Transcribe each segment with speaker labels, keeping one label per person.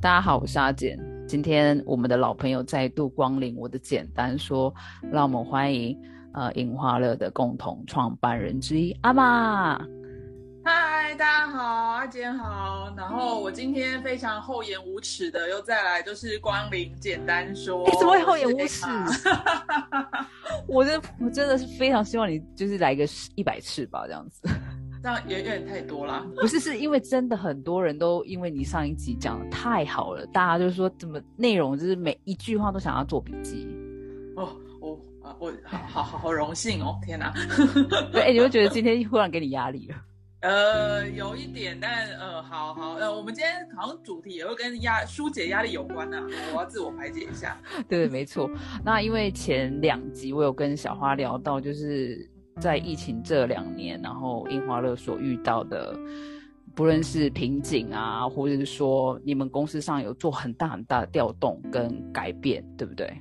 Speaker 1: 大家好，我是阿简。今天我们的老朋友再度光临我的简单说，让我们欢迎呃樱花乐的共同创办人之一阿妈。
Speaker 2: 嗨，大家好，阿简好。然后我今天非常厚颜无耻的又再来，就是光临简单说。
Speaker 1: 你怎么会厚颜无耻？我真我真的是非常希望你就是来个一百次吧，这样子。
Speaker 2: 这样也有点太多了。
Speaker 1: 不是，是因为真的很多人都因为你上一集讲的太好了，大家就是说怎么内容就是每一句话都想要做笔记。
Speaker 2: 哦，我啊，我好好好好荣幸哦！天哪，
Speaker 1: 对，哎，你会觉得今天 忽然给你压力了？
Speaker 2: 呃，有一点，但呃，好好，呃，我们今天好像主题也会跟压疏解压力有关呐，我要自我排解一下。
Speaker 1: 对，没错。那因为前两集我有跟小花聊到，就是在疫情这两年，然后樱花乐所遇到的，不论是瓶颈啊，或者是说你们公司上有做很大很大的调动跟改变，对不对？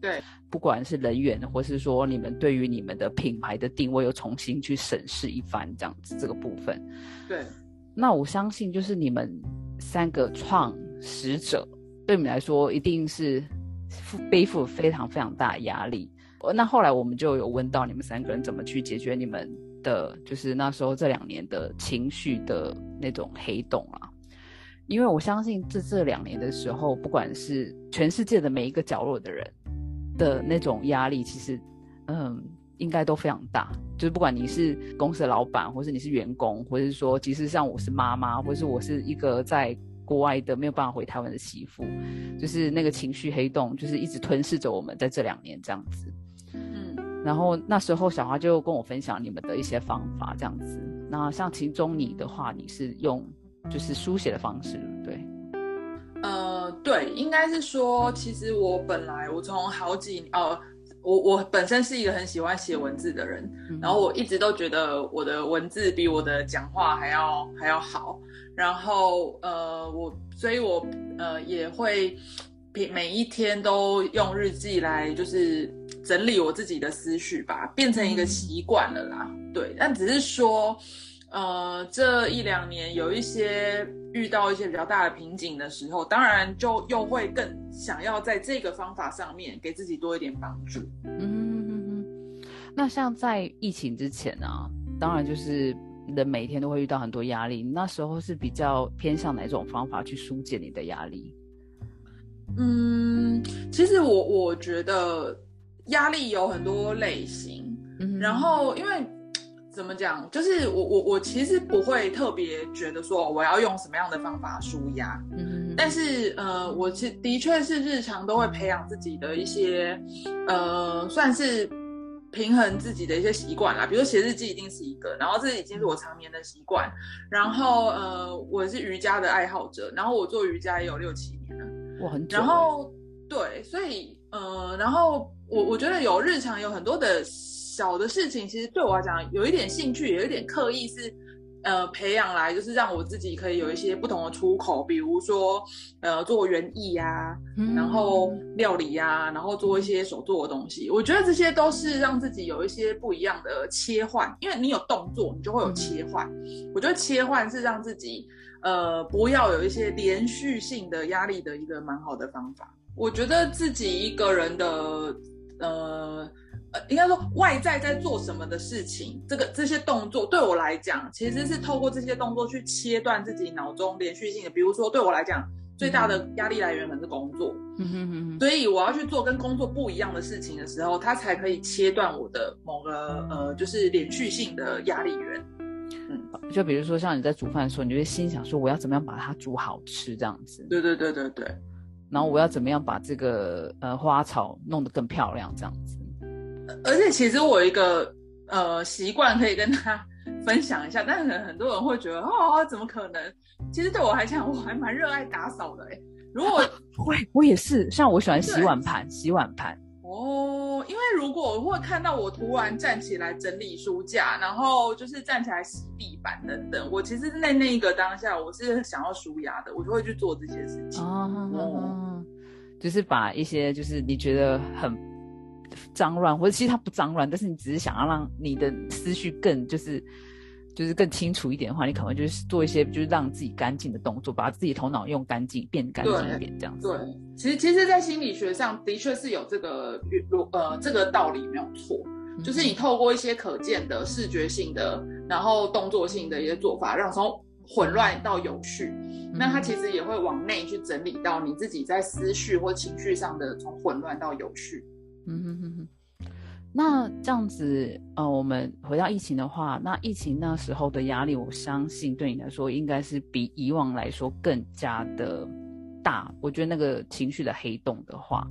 Speaker 2: 对。
Speaker 1: 不管是人员，或是说你们对于你们的品牌的定位，又重新去审视一番，这样子这个部分。
Speaker 2: 对，
Speaker 1: 那我相信就是你们三个创始者，对你们来说一定是背负非常非常大的压力。那后来我们就有问到你们三个人怎么去解决你们的，就是那时候这两年的情绪的那种黑洞啊。因为我相信这这两年的时候，不管是全世界的每一个角落的人。的那种压力，其实，嗯，应该都非常大。就是不管你是公司的老板，或是你是员工，或是说，即使像我是妈妈，或是我是一个在国外的没有办法回台湾的媳妇，就是那个情绪黑洞，就是一直吞噬着我们在这两年这样子。嗯，然后那时候小花就跟我分享你们的一些方法，这样子。那像其中你的话，你是用就是书写的方式，对？
Speaker 2: 呃，对，应该是说，其实我本来我从好几呃，我我本身是一个很喜欢写文字的人，然后我一直都觉得我的文字比我的讲话还要还要好，然后呃，我所以，我呃也会每每一天都用日记来就是整理我自己的思绪吧，变成一个习惯了啦。对，但只是说。呃，这一两年有一些遇到一些比较大的瓶颈的时候，当然就又会更想要在这个方法上面给自己多一点帮助。嗯，
Speaker 1: 那像在疫情之前啊，当然就是人每天都会遇到很多压力，那时候是比较偏向哪种方法去疏解你的压力？
Speaker 2: 嗯，其实我我觉得压力有很多类型，然后因为。怎么讲？就是我我我其实不会特别觉得说我要用什么样的方法舒压，嗯，但是呃，我其的确是日常都会培养自己的一些呃，算是平衡自己的一些习惯啦。比如写日记一定是一个，然后这已经是我常年的习惯。然后呃，我是瑜伽的爱好者，然后我做瑜伽也有六七
Speaker 1: 哇，很久。
Speaker 2: 然后对，所以呃，然后我我觉得有日常有很多的。小的事情其实对我来讲有一点兴趣，有一点刻意是，呃，培养来就是让我自己可以有一些不同的出口，比如说，呃，做园艺呀，然后料理呀，然后做一些手做的东西。我觉得这些都是让自己有一些不一样的切换，因为你有动作，你就会有切换。我觉得切换是让自己，呃，不要有一些连续性的压力的一个蛮好的方法。我觉得自己一个人的，呃。应该说，外在在做什么的事情，这个这些动作对我来讲，其实是透过这些动作去切断自己脑中连续性的。比如说，对我来讲，最大的压力来源可能是工作，所以我要去做跟工作不一样的事情的时候，它才可以切断我的某个呃，就是连续性的压力源。
Speaker 1: 嗯，就比如说像你在煮饭的时候，你就会心想说，我要怎么样把它煮好吃这样子。
Speaker 2: 对对对对对。
Speaker 1: 然后我要怎么样把这个呃花草弄得更漂亮这样子。
Speaker 2: 而且其实我一个呃习惯可以跟他 分享一下，但是很多人会觉得哦，怎么可能？其实对我来讲，我还蛮热爱打扫的哎。如果
Speaker 1: 会，我也是，像我喜欢洗碗盘，洗碗盘。
Speaker 2: 哦，因为如果我会看到我突然站起来整理书架，然后就是站起来洗地板等等，我其实在那一个当下，我是想要舒压的，我就会去做这些事情。哦，
Speaker 1: 就是把一些就是你觉得很。脏乱，或者其实它不脏乱，但是你只是想要让你的思绪更就是就是更清楚一点的话，你可能就是做一些就是让自己干净的动作，把自己头脑用干净，变干净一点这样子。
Speaker 2: 对，其实其实，在心理学上的确是有这个呃这个道理没有错，就是你透过一些可见的视觉性的，然后动作性的一些做法，让从混乱到有序，那它其实也会往内去整理到你自己在思绪或情绪上的从混乱到有序。嗯哼哼
Speaker 1: 哼。那这样子，呃，我们回到疫情的话，那疫情那时候的压力，我相信对你来说应该是比以往来说更加的大。我觉得那个情绪的黑洞的话，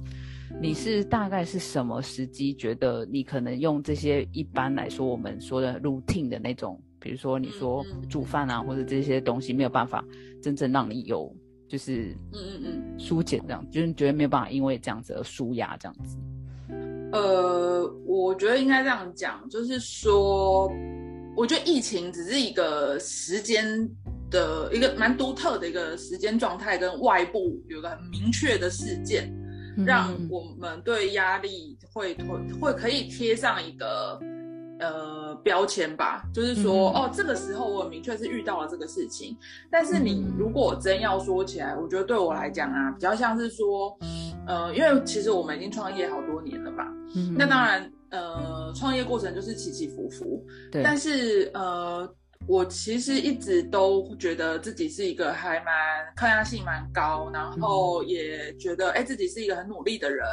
Speaker 1: 你是大概是什么时机觉得你可能用这些一般来说我们说的 routine 的那种，比如说你说煮饭啊或者这些东西没有办法真正让你有就是嗯嗯嗯疏解这样，就是觉得没有办法因为这样子而舒压这样子。
Speaker 2: 呃，我觉得应该这样讲，就是说，我觉得疫情只是一个时间的一个蛮独特的一个时间状态，跟外部有个很明确的事件，让我们对压力会会会可以贴上一个。呃，标签吧，就是说，哦，这个时候我明确是遇到了这个事情。但是你如果真要说起来，我觉得对我来讲啊，比较像是说，呃，因为其实我们已经创业好多年了吧。那当然，呃，创业过程就是起起伏伏。对。但是，呃。我其实一直都觉得自己是一个还蛮抗压性蛮高，然后也觉得哎自己是一个很努力的人，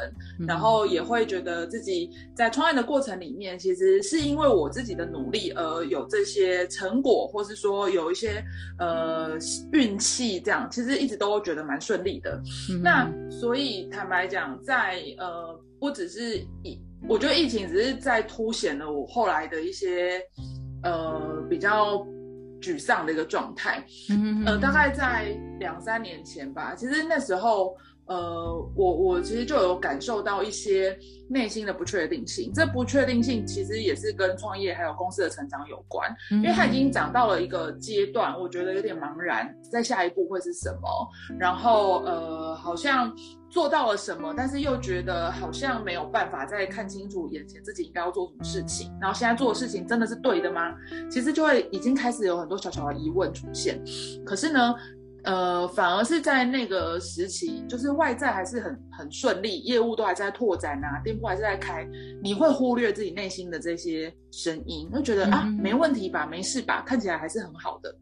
Speaker 2: 然后也会觉得自己在创业的过程里面，其实是因为我自己的努力而有这些成果，或是说有一些呃运气这样，其实一直都觉得蛮顺利的。那所以坦白讲，在呃不只是疫，我觉得疫情只是在凸显了我后来的一些。呃，比较沮丧的一个状态，呃，大概在两三年前吧，其实那时候。呃，我我其实就有感受到一些内心的不确定性，这不确定性其实也是跟创业还有公司的成长有关，因为它已经长到了一个阶段，我觉得有点茫然，在下一步会是什么，然后呃，好像做到了什么，但是又觉得好像没有办法再看清楚眼前自己应该要做什么事情，然后现在做的事情真的是对的吗？其实就会已经开始有很多小小的疑问出现，可是呢。呃，反而是在那个时期，就是外在还是很很顺利，业务都还在拓展啊，店铺还是在开，你会忽略自己内心的这些声音，会觉得啊，没问题吧，没事吧，看起来还是很好的。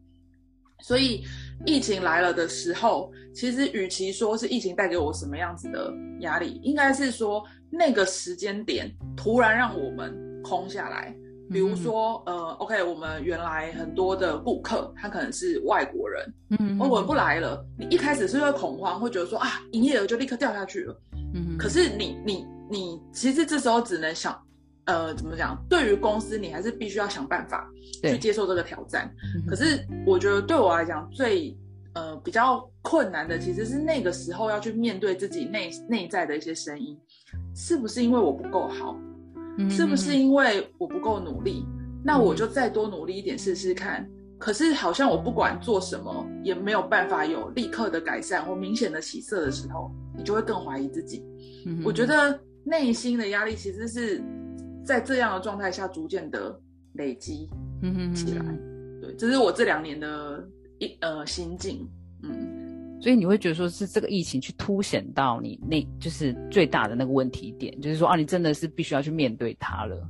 Speaker 2: 所以疫情来了的时候，其实与其说是疫情带给我什么样子的压力，应该是说那个时间点突然让我们空下来。比如说，呃，OK，我们原来很多的顾客，他可能是外国人，嗯，我们不来了。你一开始是会恐慌，会觉得说啊，营业额就立刻掉下去了，嗯，可是你你你，其实这时候只能想，呃，怎么讲？对于公司，你还是必须要想办法去接受这个挑战。可是我觉得对我来讲，最呃比较困难的，其实是那个时候要去面对自己内内在的一些声音，是不是因为我不够好？是不是因为我不够努力？那我就再多努力一点试试看。可是好像我不管做什么，也没有办法有立刻的改善或明显的起色的时候，你就会更怀疑自己。我觉得内心的压力其实是在这样的状态下逐渐的累积起来。对，这是我这两年的一呃心境。嗯。
Speaker 1: 所以你会觉得说是这个疫情去凸显到你那就是最大的那个问题点，就是说啊，你真的是必须要去面对它了。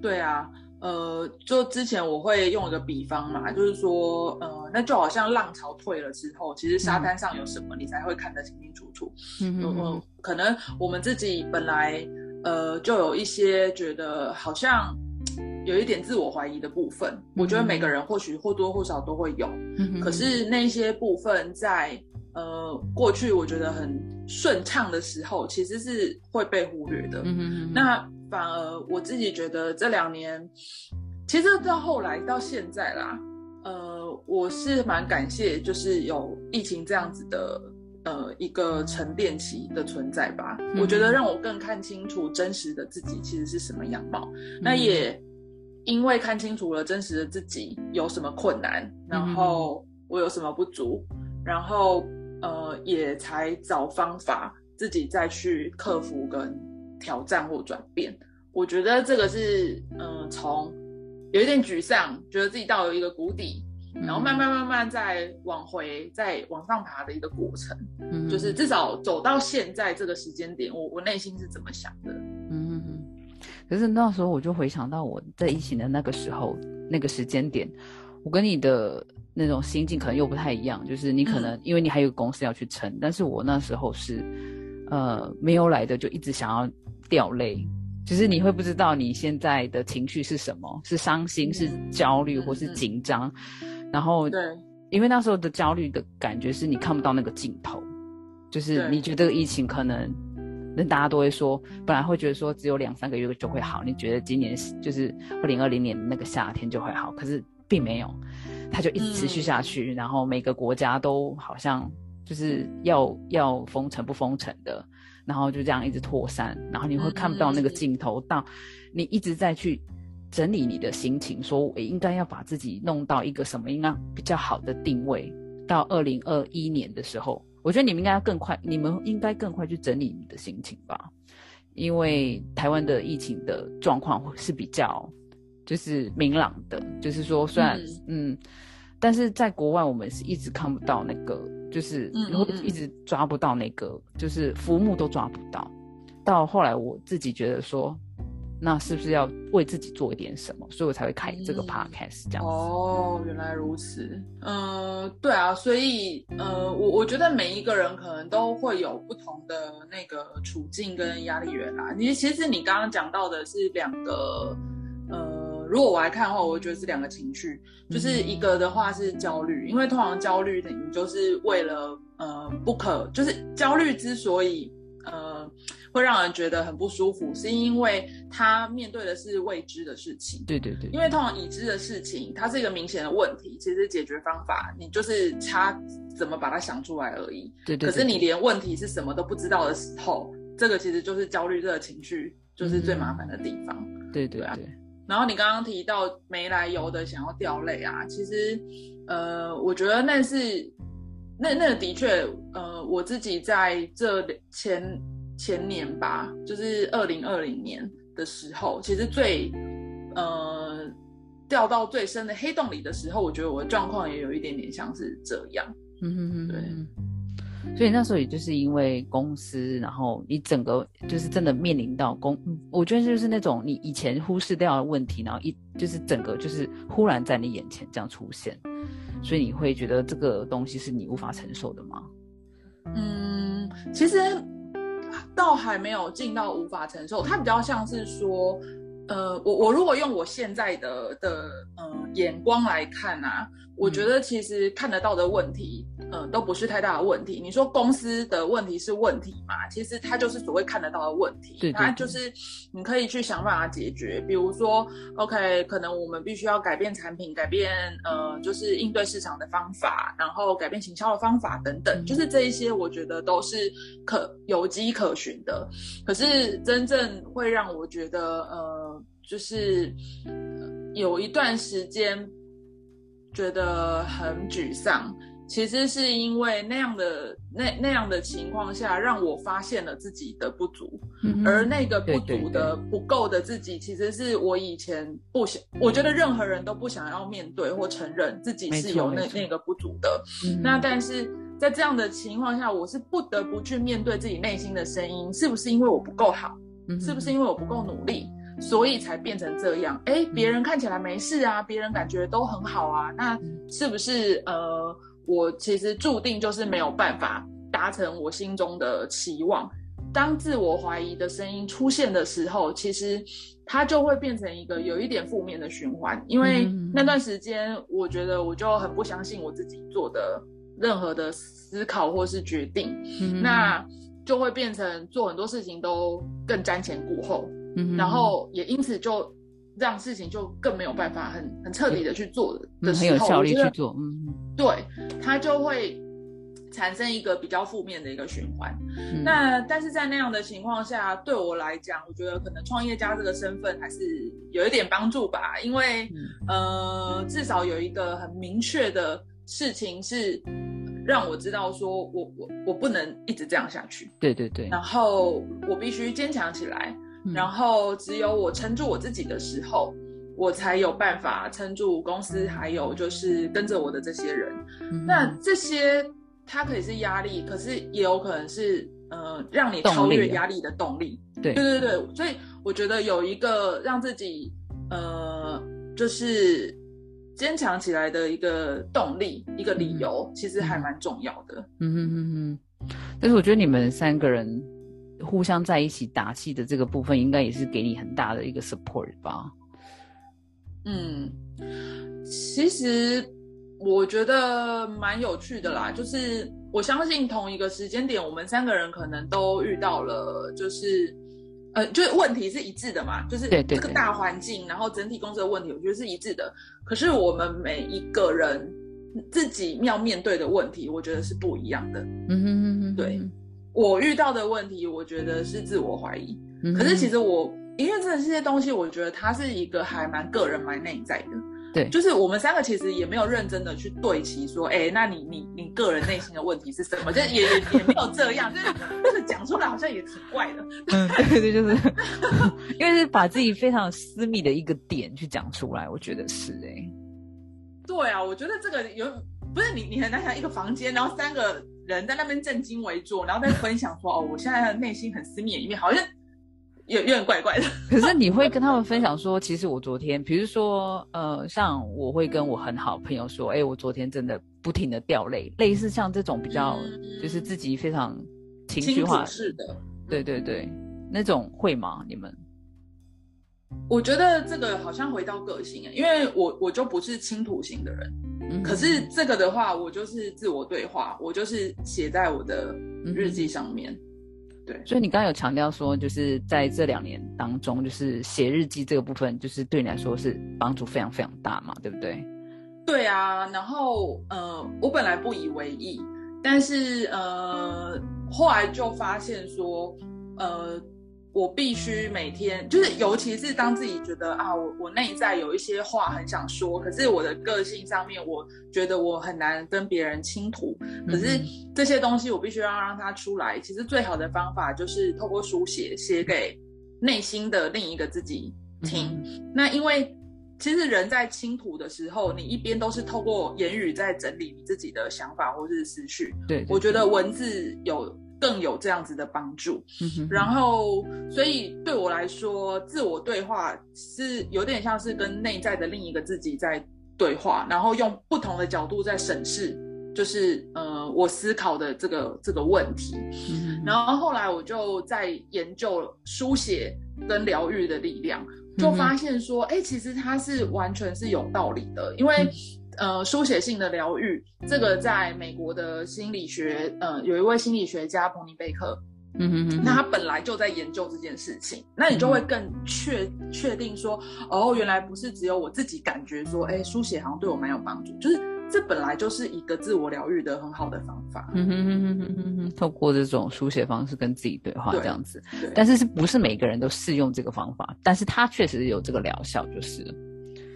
Speaker 2: 对啊，呃，就之前我会用一个比方嘛，就是说，呃，那就好像浪潮退了之后，其实沙滩上有什么你才会看得清清楚楚。嗯嗯，可能我们自己本来呃就有一些觉得好像。有一点自我怀疑的部分，我觉得每个人或许或多或少都会有。可是那些部分在呃过去我觉得很顺畅的时候，其实是会被忽略的。那反而我自己觉得这两年，其实到后来到现在啦，呃，我是蛮感谢，就是有疫情这样子的呃一个沉淀期的存在吧。我觉得让我更看清楚真实的自己其实是什么样貌。那也。因为看清楚了真实的自己有什么困难，然后我有什么不足，然后呃也才找方法自己再去克服跟挑战或转变。我觉得这个是嗯从有一点沮丧，觉得自己到了一个谷底，然后慢慢慢慢再往回再往上爬的一个过程。嗯，就是至少走到现在这个时间点，我我内心是怎么想的？嗯，
Speaker 1: 可是那时候我就回想到我在疫情的那个时候那个时间点，我跟你的那种心境可能又不太一样，就是你可能因为你还有公司要去撑，但是我那时候是呃没有来的，就一直想要掉泪。就是你会不知道你现在的情绪是什么，是伤心，是焦虑，或是紧张。然后，
Speaker 2: 对，
Speaker 1: 因为那时候的焦虑的感觉是你看不到那个尽头，就是你觉得疫情可能，那大家都会说，本来会觉得说只有两三个月就会好，你觉得今年就是二零二零年那个夏天就会好，可是并没有，它就一直持续下去，然后每个国家都好像就是要要封城不封城的。然后就这样一直扩散，然后你会看不到那个尽头。到你一直在去整理你的心情，说我应该要把自己弄到一个什么应该比较好的定位。到二零二一年的时候，我觉得你们应该要更快，你们应该更快去整理你的心情吧。因为台湾的疫情的状况是比较就是明朗的，就是说虽然嗯，但是在国外我们是一直看不到那个。就是会一直抓不到那个，就是浮木都抓不到。到后来我自己觉得说，那是不是要为自己做一点什么？所以我才会开这个 podcast 这样。
Speaker 2: 哦，原来如此。嗯，对啊，所以呃，我我觉得每一个人可能都会有不同的那个处境跟压力源啦。你其实你刚刚讲到的是两个，呃。如果我来看的话，我觉得是两个情绪，就是一个的话是焦虑，因为通常焦虑的你就是为了呃不可，就是焦虑之所以呃会让人觉得很不舒服，是因为他面对的是未知的事情。
Speaker 1: 对对对。
Speaker 2: 因为通常已知的事情，它是一个明显的问题，其实解决方法你就是差怎么把它想出来而已。
Speaker 1: 对对。
Speaker 2: 可是你连问题是什么都不知道的时候，这个其实就是焦虑这个情绪就是最麻烦的地方。
Speaker 1: 对对对。
Speaker 2: 然后你刚刚提到没来由的想要掉泪啊，其实，呃，我觉得那是，那那的确，呃，我自己在这前前年吧，就是二零二零年的时候，其实最，呃，掉到最深的黑洞里的时候，我觉得我的状况也有一点点像是这样，嗯哼哼，对。
Speaker 1: 所以那时候也就是因为公司，然后你整个就是真的面临到公，我觉得就是那种你以前忽视掉的问题，然后一就是整个就是忽然在你眼前这样出现，所以你会觉得这个东西是你无法承受的吗？
Speaker 2: 嗯，其实倒还没有进到无法承受，它比较像是说。呃，我我如果用我现在的的呃眼光来看啊，我觉得其实看得到的问题，嗯，都不是太大的问题。你说公司的问题是问题嘛？其实它就是所谓看得到的问题，它就是你可以去想办法解决。比如说，OK，可能我们必须要改变产品，改变呃，就是应对市场的方法，然后改变行销的方法等等，就是这一些，我觉得都是可有迹可循的。可是真正会让我觉得呃。就是有一段时间觉得很沮丧，其实是因为那样的那那样的情况下，让我发现了自己的不足，而那个不足的不够的自己，其实是我以前不想，我觉得任何人都不想要面对或承认自己是有那那个不足的。那但是在这样的情况下，我是不得不去面对自己内心的声音，是不是因为我不够好？是不是因为我不够努力？所以才变成这样，哎，别人看起来没事啊，别人感觉都很好啊，那是不是呃，我其实注定就是没有办法达成我心中的期望？当自我怀疑的声音出现的时候，其实它就会变成一个有一点负面的循环，因为那段时间我觉得我就很不相信我自己做的任何的思考或是决定，那就会变成做很多事情都更瞻前顾后。然后也因此就让事情就更没有办法很很彻底的去做的时
Speaker 1: 候，很有效率去做，嗯，
Speaker 2: 对，他就会产生一个比较负面的一个循环。那但是在那样的情况下，对我来讲，我觉得可能创业家这个身份还是有一点帮助吧，因为呃，至少有一个很明确的事情是让我知道，说我我我不能一直这样下去，
Speaker 1: 对对对，
Speaker 2: 然后我必须坚强起来。然后只有我撑住我自己的时候，我才有办法撑住公司，还有就是跟着我的这些人。
Speaker 1: 嗯
Speaker 2: 那这些它可以是压力，可是也有可能是呃让你超越
Speaker 1: 啊
Speaker 2: 压力的动力。
Speaker 1: 对
Speaker 2: 对对对，所以我觉得有一个让自己呃就是坚强起来的一个动力，一个理由，其实还蛮重要的。
Speaker 1: 嗯哼哼哼，但是我觉得你们三个人互相在一起打气的这个部分，应该也是给你很大的一个 support 吧？
Speaker 2: 嗯，其实我觉得蛮有趣的啦，就是我相信同一个时间点，我们三个人可能都遇到了，就是呃，就是问题是一致的嘛，就是这个大环境，然后整体工作的问题，我觉得是一致的。可是我们每一个人自己要面对的问题，我觉得是不一样的。
Speaker 1: 嗯哼哼哼，
Speaker 2: 对我遇到的问题，我觉得是自我怀疑。
Speaker 1: 嗯，
Speaker 2: 可是其实我，因为真的这些东西，我觉得它是一个还蛮个人、蛮内在的。
Speaker 1: 对
Speaker 2: 就是我们三个其实也没有认真的去对齐，说，哎、那你你你个人内心的问题是什么？就也也也没有这样，就是就是讲出来好像也挺怪的。
Speaker 1: 嗯，对对，就是因为是把自己非常私密的一个点去讲出来，我觉得是哎、
Speaker 2: 对啊，我觉得这个有不是你你很难想一个房间，然后三个人在那边正襟危坐，然后在分享说，哦，我现在的内心很私密的一面，好像有有点怪怪的。
Speaker 1: 可是你会跟他们分享说，其实我昨天，比如说，呃，像我会跟我很好的朋友说，哎，我昨天真的不停的掉泪，类似像这种比较，
Speaker 2: 嗯
Speaker 1: 就是自己非常情绪化
Speaker 2: 楚，式的，
Speaker 1: 对对对，那种会吗？你们？
Speaker 2: 我觉得这个好像回到个性欸，因为我我就不是倾吐型的人，
Speaker 1: 嗯
Speaker 2: 可是这个的话，我就是自我对话，我就是写在我的日记上面。对，
Speaker 1: 所以你刚刚有强调说，就是在这两年当中，就是写日记这个部分，就是对你来说是帮助非常非常大嘛，对不对？
Speaker 2: 对啊，然后呃，我本来不以为意，但是呃，后来就发现说，呃，我必须每天，就是尤其是当自己觉得啊，我我内在有一些话很想说，可是我的个性上面，我觉得我很难跟别人倾吐，可是这些东西我必须要让它出来。其实最好的方法就是透过书写，写给内心的另一个自己听。那因为其实人在倾吐的时候，你一边都是透过言语在整理你自己的想法或是思绪。
Speaker 1: 对，对
Speaker 2: 我觉得文字有更有这样子的帮助。
Speaker 1: 嗯
Speaker 2: 然后，所以对我来说，自我对话是有点像是跟内在的另一个自己在对话，然后用不同的角度在审视，就是呃，我思考的这个这个问题。
Speaker 1: 嗯
Speaker 2: 然后后来我就在研究书写跟疗愈的力量，就发现说，哎、其实它是完全是有道理的，因为。呃，书写性的疗愈，这个在美国的心理学，呃，有一位心理学家彭尼贝克，
Speaker 1: 嗯哼哼，
Speaker 2: 那他本来就在研究这件事情，那你就会更确确定说，哦，原来不是只有我自己感觉说，哎，书写好像对我蛮有帮助，就是这本来就是一个自我疗愈的很好的方法。
Speaker 1: 嗯哼哼哼哼哼哼，透过这种书写方式跟自己对话
Speaker 2: 对
Speaker 1: 这样子，但是是不是每个人都适用这个方法？但是它确实有这个疗效，就是了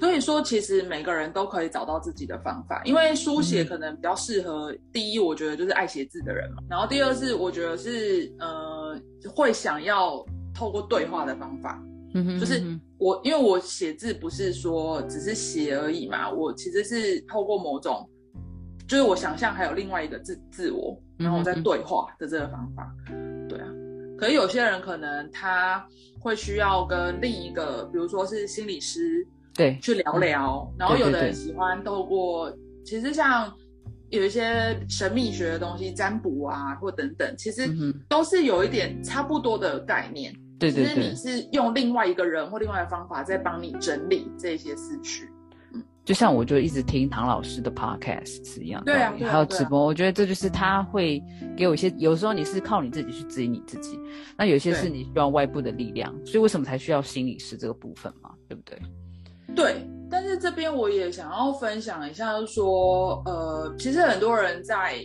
Speaker 2: 所以说，其实每个人都可以找到自己的方法，因为书写可能比较适合。第一，我觉得就是爱写字的人嘛，然后第二是我觉得是呃会想要透过对话的方法，
Speaker 1: 嗯哼
Speaker 2: 就是我因为我写字不是说只是写而已嘛，我其实是透过某种，就是我想象还有另外一个自自我，然后我在对话的这个方法，对啊。可是有些人可能他会需要跟另一个，比如说是心理师
Speaker 1: 对，
Speaker 2: 去聊聊，然后有的人喜欢透过，其实像有一些神秘学的东西，占卜啊或等等，其实都是有一点差不多的概念。
Speaker 1: 对对对
Speaker 2: 只是你，是用另外一个人或另外的方法在帮你整理这些思绪。
Speaker 1: 就像我就一直听唐老师的 podcast 是一样的
Speaker 2: 对啊
Speaker 1: 还有直播，我觉得这就是他会给我一些，有时候你是靠你自己去指引你自己，那有些是你需要外部的力量，所以为什么才需要心理师这个部分嘛，对不对？
Speaker 2: 对，但是这边我也想要分享一下，就是说，呃，其实很多人在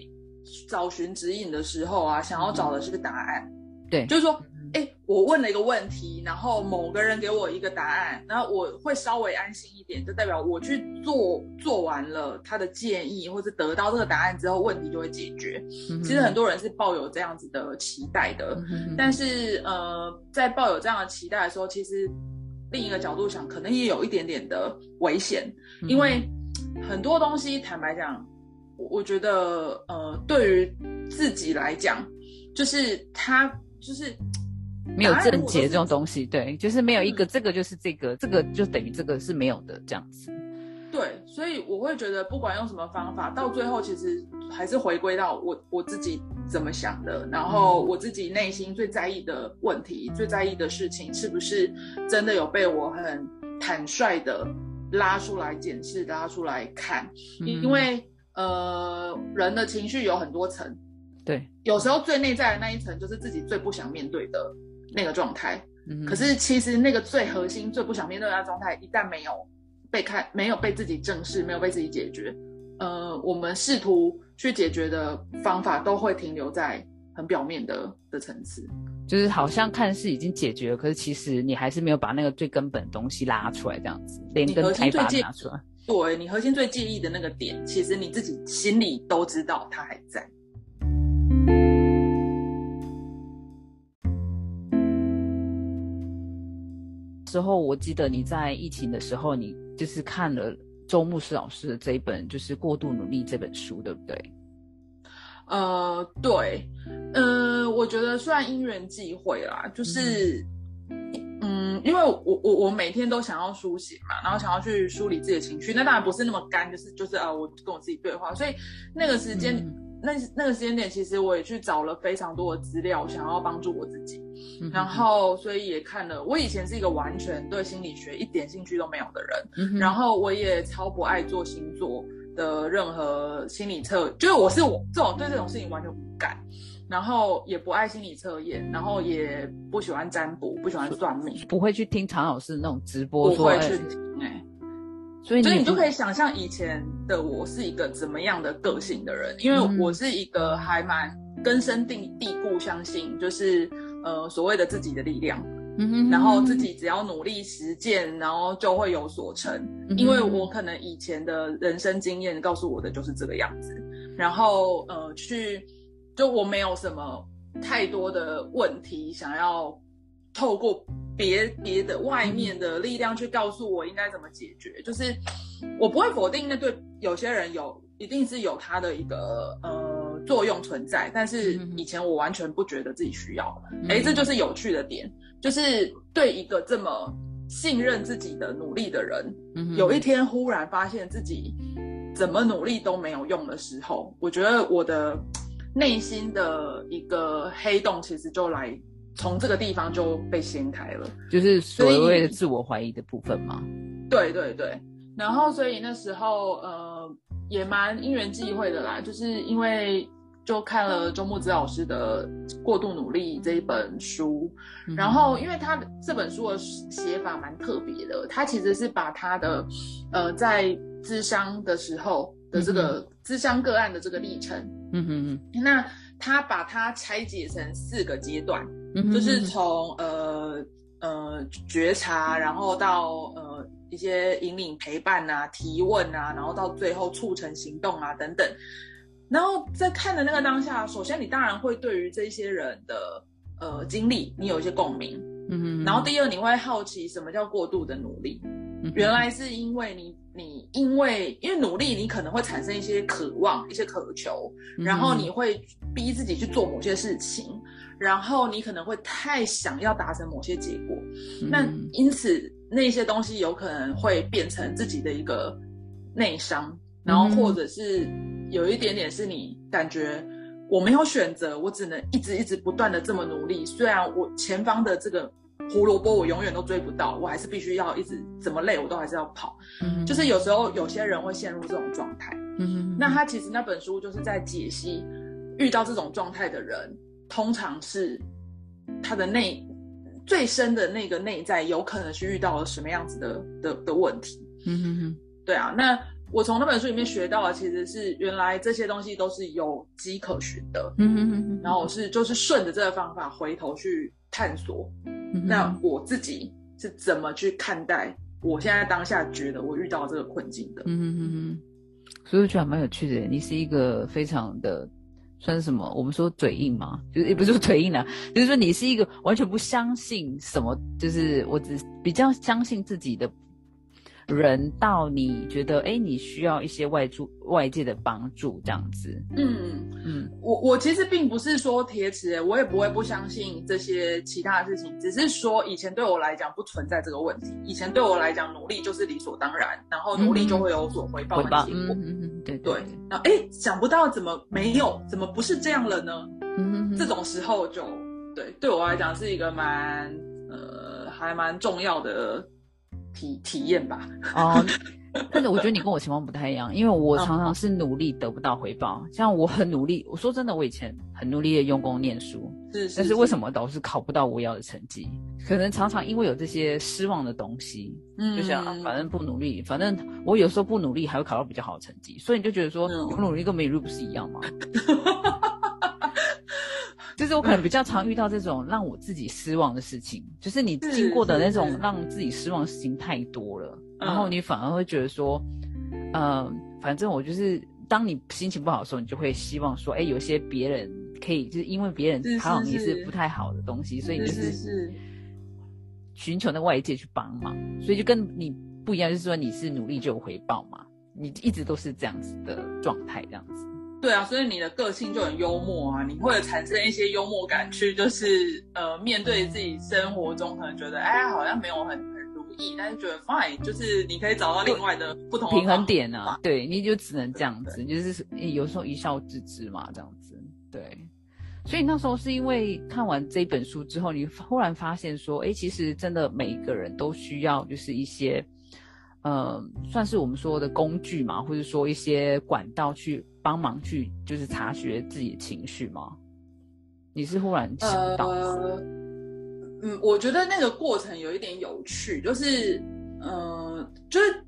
Speaker 2: 找寻指引的时候啊，想要找的是答案，
Speaker 1: 对，
Speaker 2: 就是说，哎，我问了一个问题，然后某个人给我一个答案，然后我会稍微安心一点，就代表我去做做完了他的建议，或者得到这个答案之后，问题就会解决。
Speaker 1: 嗯
Speaker 2: 其实很多人是抱有这样子的期待的，但是呃，在抱有这样的期待的时候，其实另一个角度想，可能也有一点点的危险，因为很多东西，坦白讲，我我觉得，呃，对于自己来讲，就是他就是
Speaker 1: 没有正解这种东西，对，就是没有一个这个就是这个，这个就等于这个是没有的这样子。
Speaker 2: 对，所以我会觉得，不管用什么方法，到最后其实还是回归到我我自己怎么想的，然后我自己内心最在意的问题、最在意的事情，是不是真的有被我很坦率的拉出来检视、拉出来看？因为呃，人的情绪有很多层，
Speaker 1: 对，
Speaker 2: 有时候最内在的那一层就是自己最不想面对的那个状态。可是其实那个最核心、最不想面对的状态，一旦没有。被看没有被自己正视，没有被自己解决，呃，我们试图去解决的方法都会停留在很表面的的层次，
Speaker 1: 就是好像看似已经解决了，可是其实你还是没有把那个最根本的东西拉出来，这样子连根开拔拿出来。
Speaker 2: 对你核心最介意的那个点，其实你自己心里都知道它还在。
Speaker 1: 之后，我记得你在疫情的时候，你。就是看了周牧师老师的这一本，就是《过度努力》这本书，对不对？
Speaker 2: 呃，对，呃，我觉得算因缘际会啦，就是，嗯，因为我我我每天都想要书写嘛，然后想要去梳理自己的情绪，那当然不是那么干，就是就是啊，我跟我自己对话，所以那个时间。那那个时间点，其实我也去找了非常多的资料，想要帮助我自己。然后，所以也看了。我以前是一个完全对心理学一点兴趣都没有的人，然后我也超不爱做星座的任何心理测，就是我是我这种对这种事情完全不感，然后也不爱心理测验，然后也不喜欢占卜，不喜欢算命，
Speaker 1: 不会去听常老师那种直播，
Speaker 2: 不会去听哎。所以你就可以想象以前的我是一个怎么样的个性的人，因为我是一个还蛮根深蒂蒂固相信，就是呃所谓的自己的力量，然后自己只要努力实践，然后就会有所成。因为我可能以前的人生经验告诉我的就是这个样子，然后呃去就我没有什么太多的问题想要透过。别别的外面的力量去告诉我应该怎么解决，就是我不会否定那对有些人有一定是有他的一个呃作用存在，但是以前我完全不觉得自己需要。哎，这就是有趣的点，就是对一个这么信任自己的努力的人，有一天忽然发现自己怎么努力都没有用的时候，我觉得我的内心的一个黑洞其实就来。从这个地方就被掀开了，
Speaker 1: 就是所谓的自我怀疑的部分吗？
Speaker 2: 对对对，然后所以那时候呃也蛮因缘际会的啦，就是因为就看了周木子老师的《过度努力》这一本书，然后因为他这本书的写法蛮特别的，他其实是把他的呃在咨商的时候的这个咨商个案的这个历程，嗯哼哼，那他把它拆解成四个阶段。就是从呃呃觉察，然后到呃一些引领陪伴啊、提问啊，然后到最后促成行动啊等等。然后在看的那个当下，首先你当然会对于这些人的呃经历，你有一些共鸣。嗯然后第二，你会好奇什么叫过度的努力？原来是因为你你因为因为努力，你可能会产生一些渴望、一些渴求，然后你会逼自己去做某些事情。然后你可能会太想要达成某些结果，那因此那些东西有可能会变成自己的一个内伤，然后或者是有一点点是你感觉我没有选择，我只能一直一直不断的这么努力，虽然我前方的这个胡萝卜我永远都追不到，我还是必须要一直怎么累我都还是要跑，就是有时候有些人会陷入这种状态，那他其实那本书就是在解析遇到这种状态的人。通常是他的内最深的那个内在，有可能是遇到了什么样子的的的问题。嗯哼哼，对啊。那我从那本书里面学到的，其实是原来这些东西都是有迹可循的。嗯哼哼。然后我是就是顺着这个方法回头去探索，那我自己是怎么去看待我现在当下觉得我遇到这个困境的。嗯哼哼。
Speaker 1: 所以我觉得蛮有趣的，你是一个非常的。算什么？我们说嘴硬吗？就是也不是说嘴硬啊，就是说你是一个完全不相信什么，就是我只比较相信自己的。人到你觉得哎，你需要一些外助外界的帮助这样子。
Speaker 2: 嗯嗯，我我其实并不是说铁齿，我也不会不相信这些其他的事情，只是说以前对我来讲不存在这个问题。以前对我来讲，努力就是理所当然，然后努力就会有所回报的结果。
Speaker 1: 嗯嗯，对
Speaker 2: 对。然后哎，想不到怎么没有，怎么不是这样了呢？嗯，这种时候就对对我来讲是一个蛮呃还蛮重要的。体体验吧。
Speaker 1: 哦，但是我觉得你跟我情况不太一样，因为我常常是努力得不到回报。像我很努力，我说真的，我以前很努力的用功念书，
Speaker 2: 是，
Speaker 1: 但是为什么导师考不到我要的成绩？可能常常因为有这些失望的东西，嗯，就想反正不努力，反正我有时候不努力还会考到比较好的成绩，所以你就觉得说我努力跟没努力不是一样吗？就是我可能比较常遇到这种让我自己失望的事情，就是你经过的那种让自己失望的事情太多了，然后你反而会觉得说，嗯，反正我就是当你心情不好的时候，你就会希望说，哎，有些别人可以，就是因为别人好像你是不太好的东西，所以你就是寻求那外界去帮忙，所以就跟你不一样，就是说你是努力就有回报嘛，你一直都是这样子的状态，这样子。
Speaker 2: 对啊，所以你的个性就很幽默啊，你会产生一些幽默感去，就是呃，面对自己生活中可能觉得哎，好像没有很很如意，但是觉得 fine，就是你可以找到另外的不同
Speaker 1: 平衡点啊。对，你就只能这样子，就是有时候一笑置之嘛，这样子。对，所以那时候是因为看完这本书之后，你忽然发现说，哎，其实真的每一个人都需要就是一些。呃，算是我们说的工具嘛，或者说一些管道去帮忙去，就是察觉自己的情绪吗？你是忽然想到？
Speaker 2: 嗯，我觉得那个过程有一点有趣，就是，嗯，就是，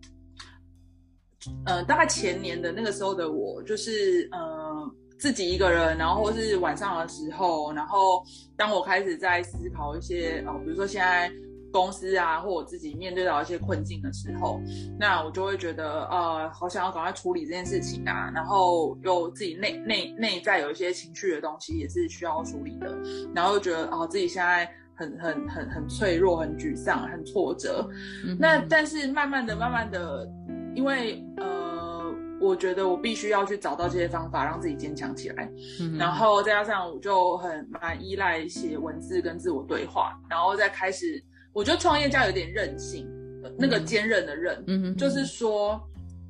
Speaker 2: 呃，大概前年的那个时候的我，就是，呃，自己一个人，然后是晚上的时候，然后当我开始在思考一些，哦，比如说现在。公司啊，或我自己面对到一些困境的时候，那我就会觉得，呃，好想要赶快处理这件事情啊，然后又自己内内内在有一些情绪的东西也是需要处理的，然后又觉得，哦，自己现在很很很很脆弱，很沮丧，很挫折。那但是慢慢的、慢慢的，因为呃，我觉得我必须要去找到这些方法，让自己坚强起来。然后再加上我就很蛮依赖写文字跟自我对话，然后再开始。我觉得创业家有点任性，那个坚韧的韧，嗯就是说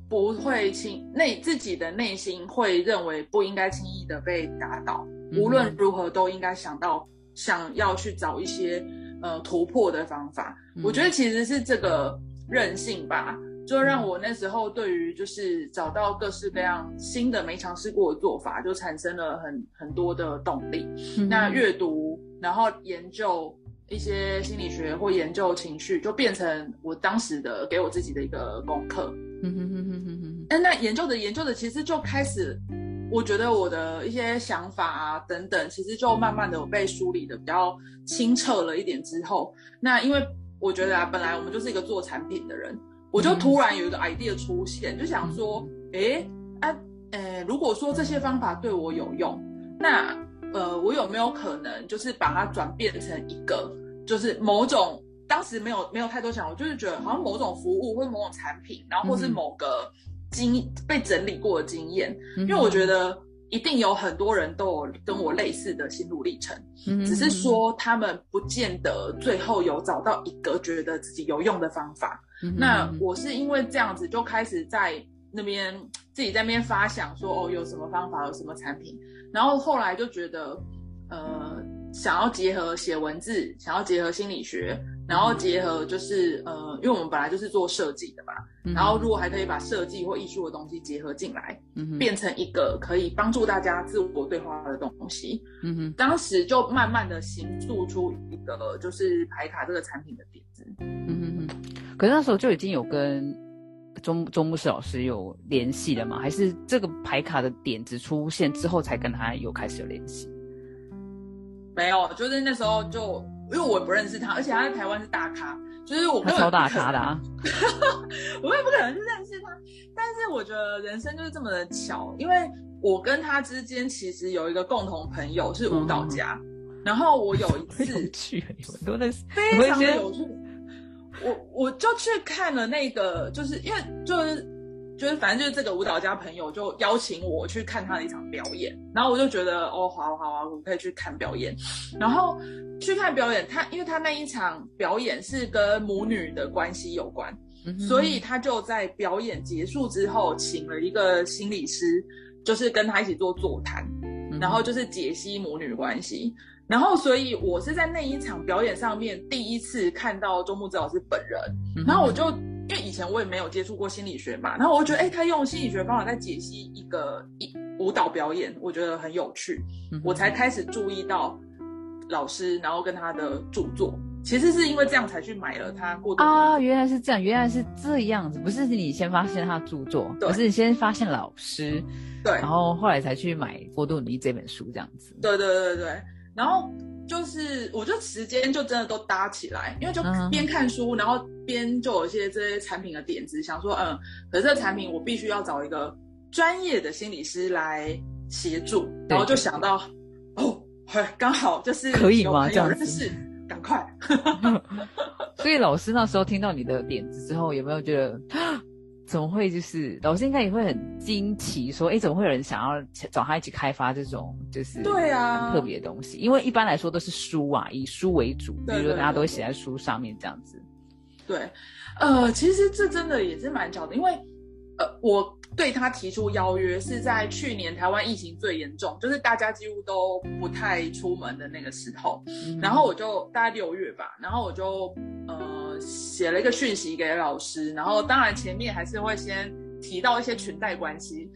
Speaker 2: 不会轻内自己的内心会认为不应该轻易的被打倒，无论如何都应该想到想要去找一些呃突破的方法。我觉得其实是这个任性吧，就让我那时候对于就是找到各式各样新的没尝试过的做法，就产生了很很多的动力。那阅读，然后研究。一些心理学或研究情绪，就变成我当时的给我自己的一个功课。嗯哼哼哼哼哼。哎，那研究的研究的，其实就开始，我觉得我的一些想法啊等等，其实就慢慢的被梳理的比较清澈了一点之后，那因为我觉得啊，本来我们就是一个做产品的人，我就突然有一个 idea 出现，就想说，哎，啊，呃，如果说这些方法对我有用，那。呃，我有没有可能就是把它转变成一个，就是某种当时没有没有太多想，我就是觉得好像某种服务或者某种产品，然后或是某个经被整理过的经验，因为我觉得一定有很多人都有跟我类似的心路历程，只是说他们不见得最后有找到一个觉得自己有用的方法。那我是因为这样子就开始在那边自己在那边发想说，哦，有什么方法，有什么产品。然后后来就觉得，呃，想要结合写文字，想要结合心理学，然后结合就是呃，因为我们本来就是做设计的嘛，然后如果还可以把设计或艺术的东西结合进来，变成一个可以帮助大家自我对话的东西，嗯哼，当时就慢慢的形塑出一个就是牌卡这个产品的点子，嗯
Speaker 1: 哼哼，可是那时候就已经有跟。钟钟牧师老师有联系的吗？还是这个牌卡的点子出现之后才跟他有开始有联系？
Speaker 2: 没有，就是那时候就因为我不认识他，而且他在台湾是大咖，就是我
Speaker 1: 超大咖的啊，
Speaker 2: 我也不可能去认识他。但是我觉得人生就是这么的巧，因为我跟他之间其实有一个共同朋友是舞蹈家，然后我有一 次
Speaker 1: 有趣，你们都在
Speaker 2: 非常的有趣，我我就去看了那个，就是因为就是就是反正就是这个舞蹈家朋友就邀请我去看他的一场表演，然后我就觉得哦，好好啊，我可以去看表演，然后去看表演，他因为他那一场表演是跟母女的关系有关，所以他就在表演结束之后，请了一个心理师。就是跟他一起做座谈，然后就是解析母女关系，然后所以我是在那一场表演上面第一次看到周木子老师本人，然后我就因为以前我也没有接触过心理学嘛，然后我就觉得哎，他用心理学方法在解析一个一舞蹈表演，我觉得很有趣，我才开始注意到老师，然后跟他的著作。其实是因为这样才去买了他过
Speaker 1: 啊，原来是这样，原来是这样子，不是你先发现他著作，而是你先发现老师，
Speaker 2: 对，
Speaker 1: 然后后来才去买《过度努力》这本书这样子。
Speaker 2: 对对对对，然后就是我觉得时间就真的都搭起来，因为就边看书，然后边就有一些这些产品的点子，想说嗯，可是这个产品我必须要找一个专业的心理师来协助，然后就想到哦，刚好就是
Speaker 1: 可以吗？
Speaker 2: 这样认识。赶快！
Speaker 1: 所以老师那时候听到你的点子之后，有没有觉得怎么会？就是老师应该也会很惊奇，说：“哎，怎么会有人想要找他一起开发这种就是
Speaker 2: 对啊
Speaker 1: 特别的东西？因为一般来说都是书啊，以书为主，比如说大家都会写在书上面这样子。
Speaker 2: 对，呃，其实这真的也是蛮巧的，因为呃我。对他提出邀约是在去年台湾疫情最严重，就是大家几乎都不太出门的那个时候，然后我就大概六月吧，然后我就呃写了一个讯息给老师，然后当然前面还是会先提到一些裙带关系，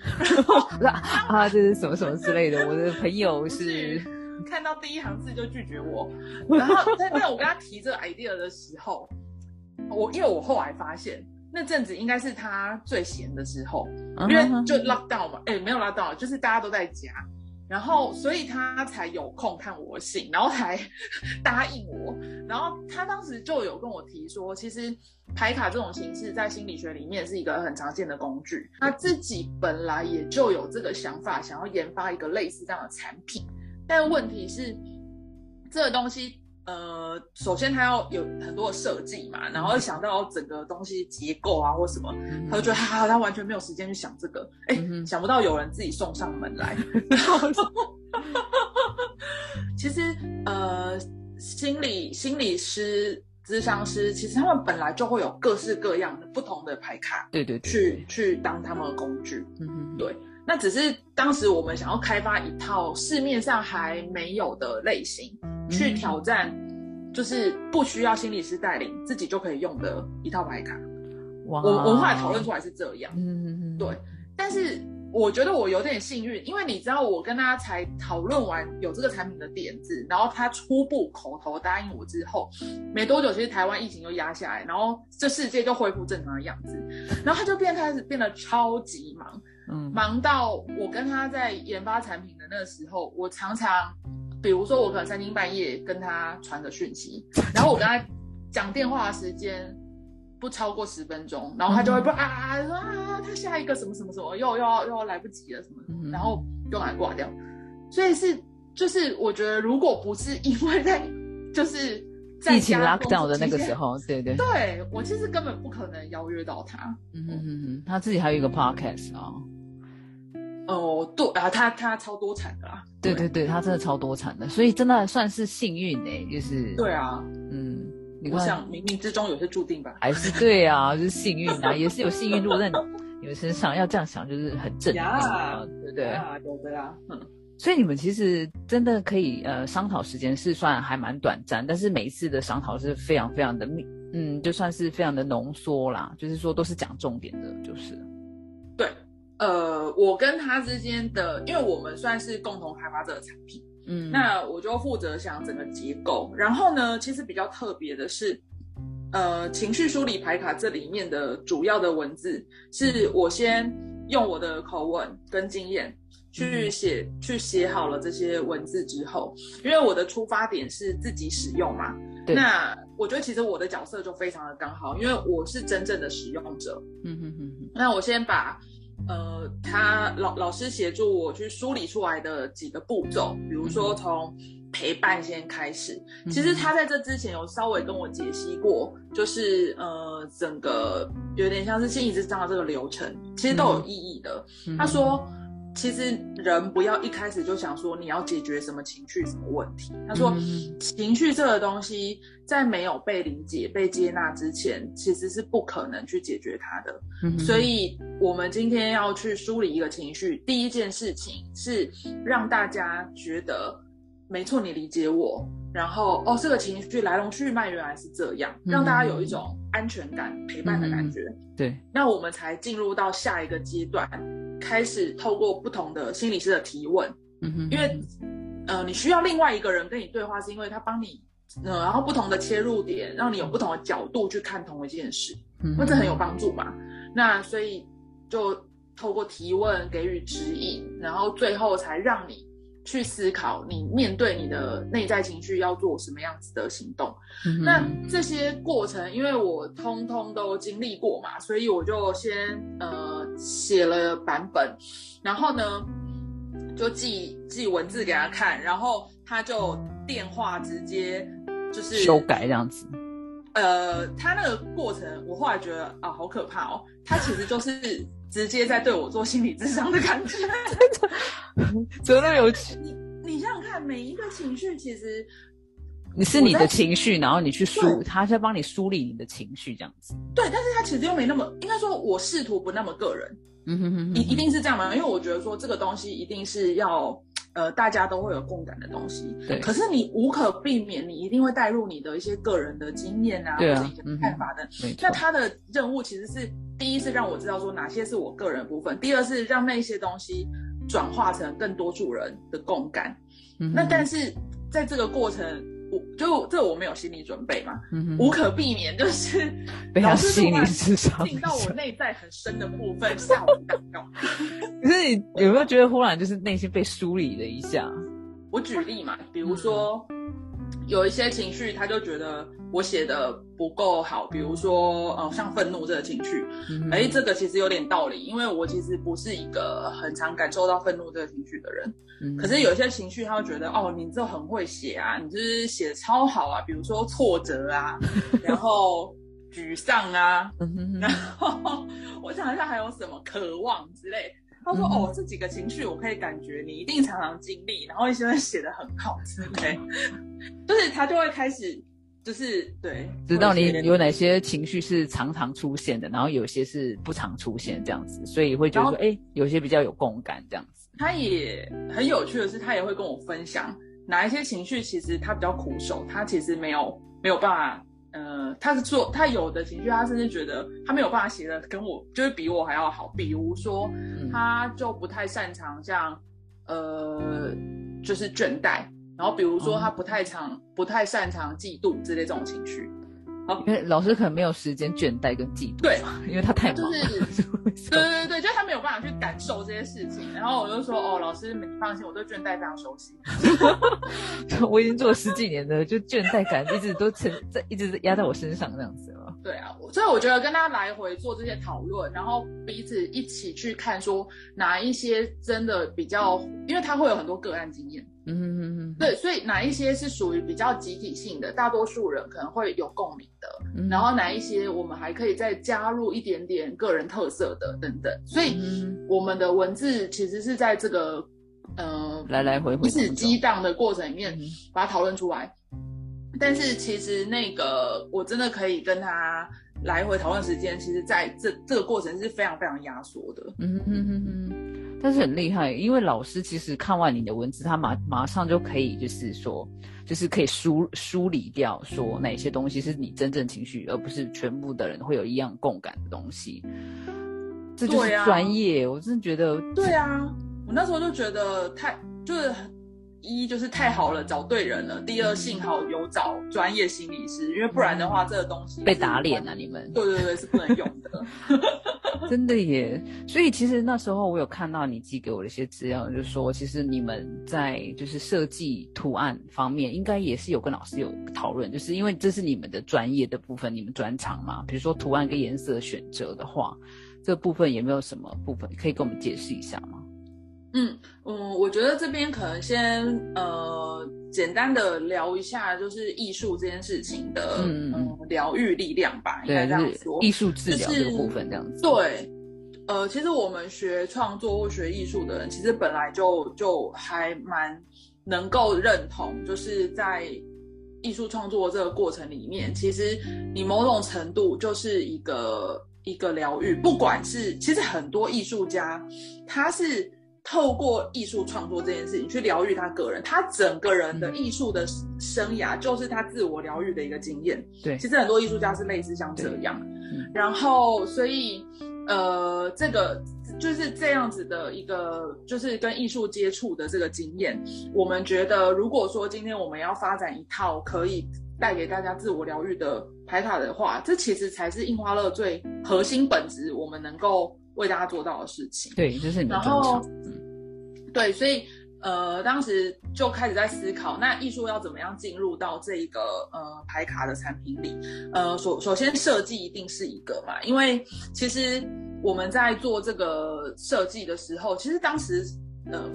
Speaker 1: 啊这是什么什么之类的，我的朋友 是。
Speaker 2: 看到第一行字就拒绝我，然后在在我跟他提这个 idea 的时候，我因为我后来发现。那阵子应该是他最闲的时候，因为就 lock down 嘛，哎，没有 lock down，就是大家都在家，然后所以他才有空看我信，然后才 答应我。然后他当时就有跟我提说，其实排卡这种形式在心理学里面是一个很常见的工具。他自己本来也就有这个想法，想要研发一个类似这样的产品，但问题是这个东西。呃，首先他要有很多的设计嘛，然后想到整个东西结构啊或什么，他就觉得哈，他完全没有时间去想这个。哎，想不到有人自己送上门来。其实呃，心理心理师、咨商师，其实他们本来就会有各式各样的不同的牌卡，
Speaker 1: 对对，
Speaker 2: 去去当他们的工具。嗯哼，对。那只是当时我们想要开发一套市面上还没有的类型。去挑战，就是不需要心理师带领，自己就可以用的一套牌卡。我我后来讨论出来是这样，嗯嗯嗯，对。但是我觉得我有点幸运，因为你知道，我跟他才讨论完有这个产品的点子，然后他初步口头答应我之后，没多久，其实台湾疫情又压下来，然后这世界就恢复正常的样子，然后他就变开始变得超级忙，嗯，忙到我跟他在研发产品的那个时候，我常常。比如说，我可能三更半夜跟他传个讯息，然后我跟他讲电话的时间不超过十分钟，然后他就会不啊说啊，他下一个什么什么什么又又要又要来不及了什么，然后又来挂掉。所以是就是我觉得，如果不是因为在就是
Speaker 1: 疫情 lockdown 的那个时候，对对，
Speaker 2: 对我其实根本不可能邀约到他。
Speaker 1: 嗯哼哼哼，他自己还有一个 podcast 啊。
Speaker 2: 哦，对啊，他他超多产的啦。
Speaker 1: 对对对，他真的超多产的，所以真的算是幸运哎，就是
Speaker 2: 对啊，嗯，我想冥冥之中有些注定吧，
Speaker 1: 还是对啊，就是幸运啊，也是有幸运落在你们身上，要这样想就是很正常，对不对？
Speaker 2: 有的啊，嗯，
Speaker 1: 所以你们其实真的可以呃商讨时间是算还蛮短暂，但是每一次的商讨是非常非常的密，嗯，就算是非常的浓缩啦，就是说都是讲重点的，就是。
Speaker 2: 呃，我跟他之间的，因为我们算是共同开发这个产品，嗯，那我就负责想整个结构。然后呢，其实比较特别的是，呃，情绪梳理牌卡这里面的主要的文字，是我先用我的口吻跟经验去写，去写好了这些文字之后，因为我的出发点是自己使用嘛，那我觉得其实我的角色就非常的刚好，因为我是真正的使用者，嗯哼哼，那我先把。呃，他老老师协助我去梳理出来的几个步骤，比如说从陪伴先开始。其实他在这之前有稍微跟我解析过，就是呃，整个有点像是心理智商的这个流程，其实都有意义的。他说。其实人不要一开始就想说你要解决什么情绪什么问题。他说，情绪这个东西在没有被理解、被接纳之前，其实是不可能去解决它的。所以，我们今天要去梳理一个情绪，第一件事情是让大家觉得，没错，你理解我。然后，哦，这个情绪来龙去脉原来是这样，让大家有一种安全感、陪伴的感觉。
Speaker 1: 对，
Speaker 2: 那我们才进入到下一个阶段。开始透过不同的心理师的提问，嗯哼，因为，呃，你需要另外一个人跟你对话，是因为他帮你，呃，然后不同的切入点，让你有不同的角度去看同一件事，嗯，或者很有帮助嘛。那所以就透过提问给予指引，然后最后才让你去思考，你面对你的内在情绪要做什么样子的行动。那这些过程，因为我通通都经历过嘛，所以我就先呃。写了版本，然后呢，就寄寄文字给他看，然后他就电话直接就是
Speaker 1: 修改这样子。
Speaker 2: 呃，他那个过程，我后来觉得啊，好可怕哦。他其实就是直接在对我做心理智商的感觉，
Speaker 1: 真的有
Speaker 2: 你你想想看，每一个情绪其实。
Speaker 1: 你是你的情绪，然后你去梳，他在帮你梳理你的情绪，这样子。
Speaker 2: 对，但是他其实又没那么，应该说，我试图不那么个人。嗯哼哼，一一定是这样吗？因为我觉得说这个东西一定是要，呃，大家都会有共感的东西。
Speaker 1: 对。
Speaker 2: 可是你无可避免，你一定会带入你的一些个人的经验啊，或者一些看法的。那他的任务其实是，第一是让我知道说哪些是我个人部分，第二是让那些东西转化成更多助人的共感。嗯。那但是在这个过程。我就这我没有心理准备嘛，无可避免就是
Speaker 1: 老师心理智商
Speaker 2: 进到我内在很深的部分，吓我一跳。
Speaker 1: 可是你有没有觉得忽然就是内心被梳理了一下？
Speaker 2: 我举例嘛，比如说。有一些情绪，他就觉得我写的不够好，比如说，呃，像愤怒这个情绪，哎，这个其实有点道理，因为我其实不是一个很常感受到愤怒这个情绪的人。可是有些情绪，他会觉得，哦，你这很会写啊，你就是写的超好啊，比如说挫折啊，然后沮丧啊，然后我想一下还有什么渴望之类。他说：“哦，这几个情绪我可以感觉你一定常常经历，然后一些人写的很好，之类，就是他就会开始，就是对，
Speaker 1: 知道你有哪些情绪是常常出现的，然后有些是不常出现这样子，所以会觉得说，哎，有些比较有共感这样子。
Speaker 2: 他也很有趣的是，他也会跟我分享哪一些情绪其实他比较苦手，他其实没有没有办法。”呃，他是做他有的情绪，他甚至觉得他没有办法写的跟我就是比我还要好。比如说，他就不太擅长像呃，就是倦怠，然后比如说他不太常不太擅长嫉妒之类这种情绪。
Speaker 1: 因为老师可能没有时间倦怠跟嫉妒，
Speaker 2: 对，
Speaker 1: 因为他太
Speaker 2: 忙。就是 对对对，就他没有办法去感受这些事情。然后我就说，哦，老师你放心，我对倦怠非常熟悉。
Speaker 1: 我已经做了十几年了，就倦怠感一直都存在，一直压在我身上这样子了。
Speaker 2: 对啊，所以我觉得跟他来回做这些讨论，然后彼此一起去看，说哪一些真的比较，因为他会有很多个案经验。嗯嗯嗯，对，所以哪一些是属于比较集体性的，大多数人可能会有共鸣的，然后哪一些我们还可以再加入一点点个人特色的等等，所以我们的文字其实是在这个
Speaker 1: 呃来来回回、
Speaker 2: 彼此激荡的过程里面把它讨论出来。但是其实那个我真的可以跟他来回讨论时间，其实在这这个过程是非常非常压缩的。嗯哼哼
Speaker 1: 哼。但是很厉害，因为老师其实看完你的文字，他马马上就可以，就是说，就是可以梳梳理掉，说哪些东西是你真正情绪，而不是全部的人会有一样共感的东西。这就是专业，我真的觉得。
Speaker 2: 对啊，我那时候就觉得太就是。一就是太好了，找对人了。第二，幸好有找专业心理师，因为不然的话，这个东西
Speaker 1: 被打脸了。你们
Speaker 2: 对对对，是不能用的。
Speaker 1: 真的耶。所以其实那时候我有看到你寄给我的一些资料，就是说其实你们在就是设计图案方面，应该也是有跟老师有讨论，就是因为这是你们的专业的部分，你们专长嘛。比如说图案跟颜色选择的话，这部分有没有什么部分可以跟我们解释一下吗？
Speaker 2: 嗯嗯，我觉得这边可能先呃简单的聊一下，就是艺术这件事情的
Speaker 1: 嗯
Speaker 2: 疗愈力量吧，应该
Speaker 1: 对，
Speaker 2: 这样
Speaker 1: 就是
Speaker 2: 说。
Speaker 1: 艺术治疗这个部分这样子。
Speaker 2: 对，呃，其实我们学创作或学艺术的人，其实本来就就还蛮能够认同，就是在艺术创作这个过程里面，其实你某种程度就是一个一个疗愈，不管是其实很多艺术家，他是。透过艺术创作这件事情去疗愈他个人，他整个人的艺术的生涯就是他自我疗愈的一个经验。
Speaker 1: 对
Speaker 2: 其实很多艺术家是类似像这样，
Speaker 1: 嗯
Speaker 2: 然后所以呃，这个就是这样子的一个，就是跟艺术接触的这个经验，我们觉得如果说今天我们要发展一套可以带给大家自我疗愈的牌卡的话，这其实才是印花乐最核心本质，我们能够为大家做到的事情。
Speaker 1: 对，这是你们
Speaker 2: 然后。
Speaker 1: 嗯
Speaker 2: 对，所以呃，当时就开始在思考，那艺术要怎么样进入到这一个呃牌卡的产品里？呃，首首先设计一定是一个嘛，因为其实我们在做这个设计的时候，其实当时呃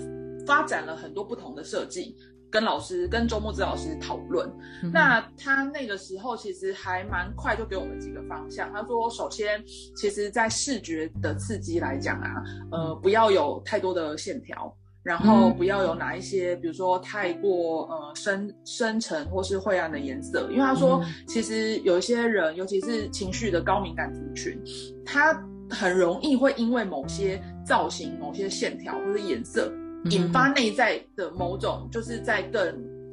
Speaker 2: 发展了很多不同的设计。跟老师、跟周木子老师讨论，
Speaker 1: 嗯
Speaker 2: 那他那个时候其实还蛮快就给我们几个方向。他说，首先，其实在视觉的刺激来讲啊，呃，不要有太多的线条，然后
Speaker 1: 嗯
Speaker 2: 不要有哪一些，比如说太过呃深深沉或是晦暗的颜色，因为他说，
Speaker 1: 嗯
Speaker 2: 其实有一些人，尤其是情绪的高敏感族群，他很容易会因为某些造型、某些线条或者颜色。
Speaker 1: 嗯
Speaker 2: 引发内在的某种，就是在更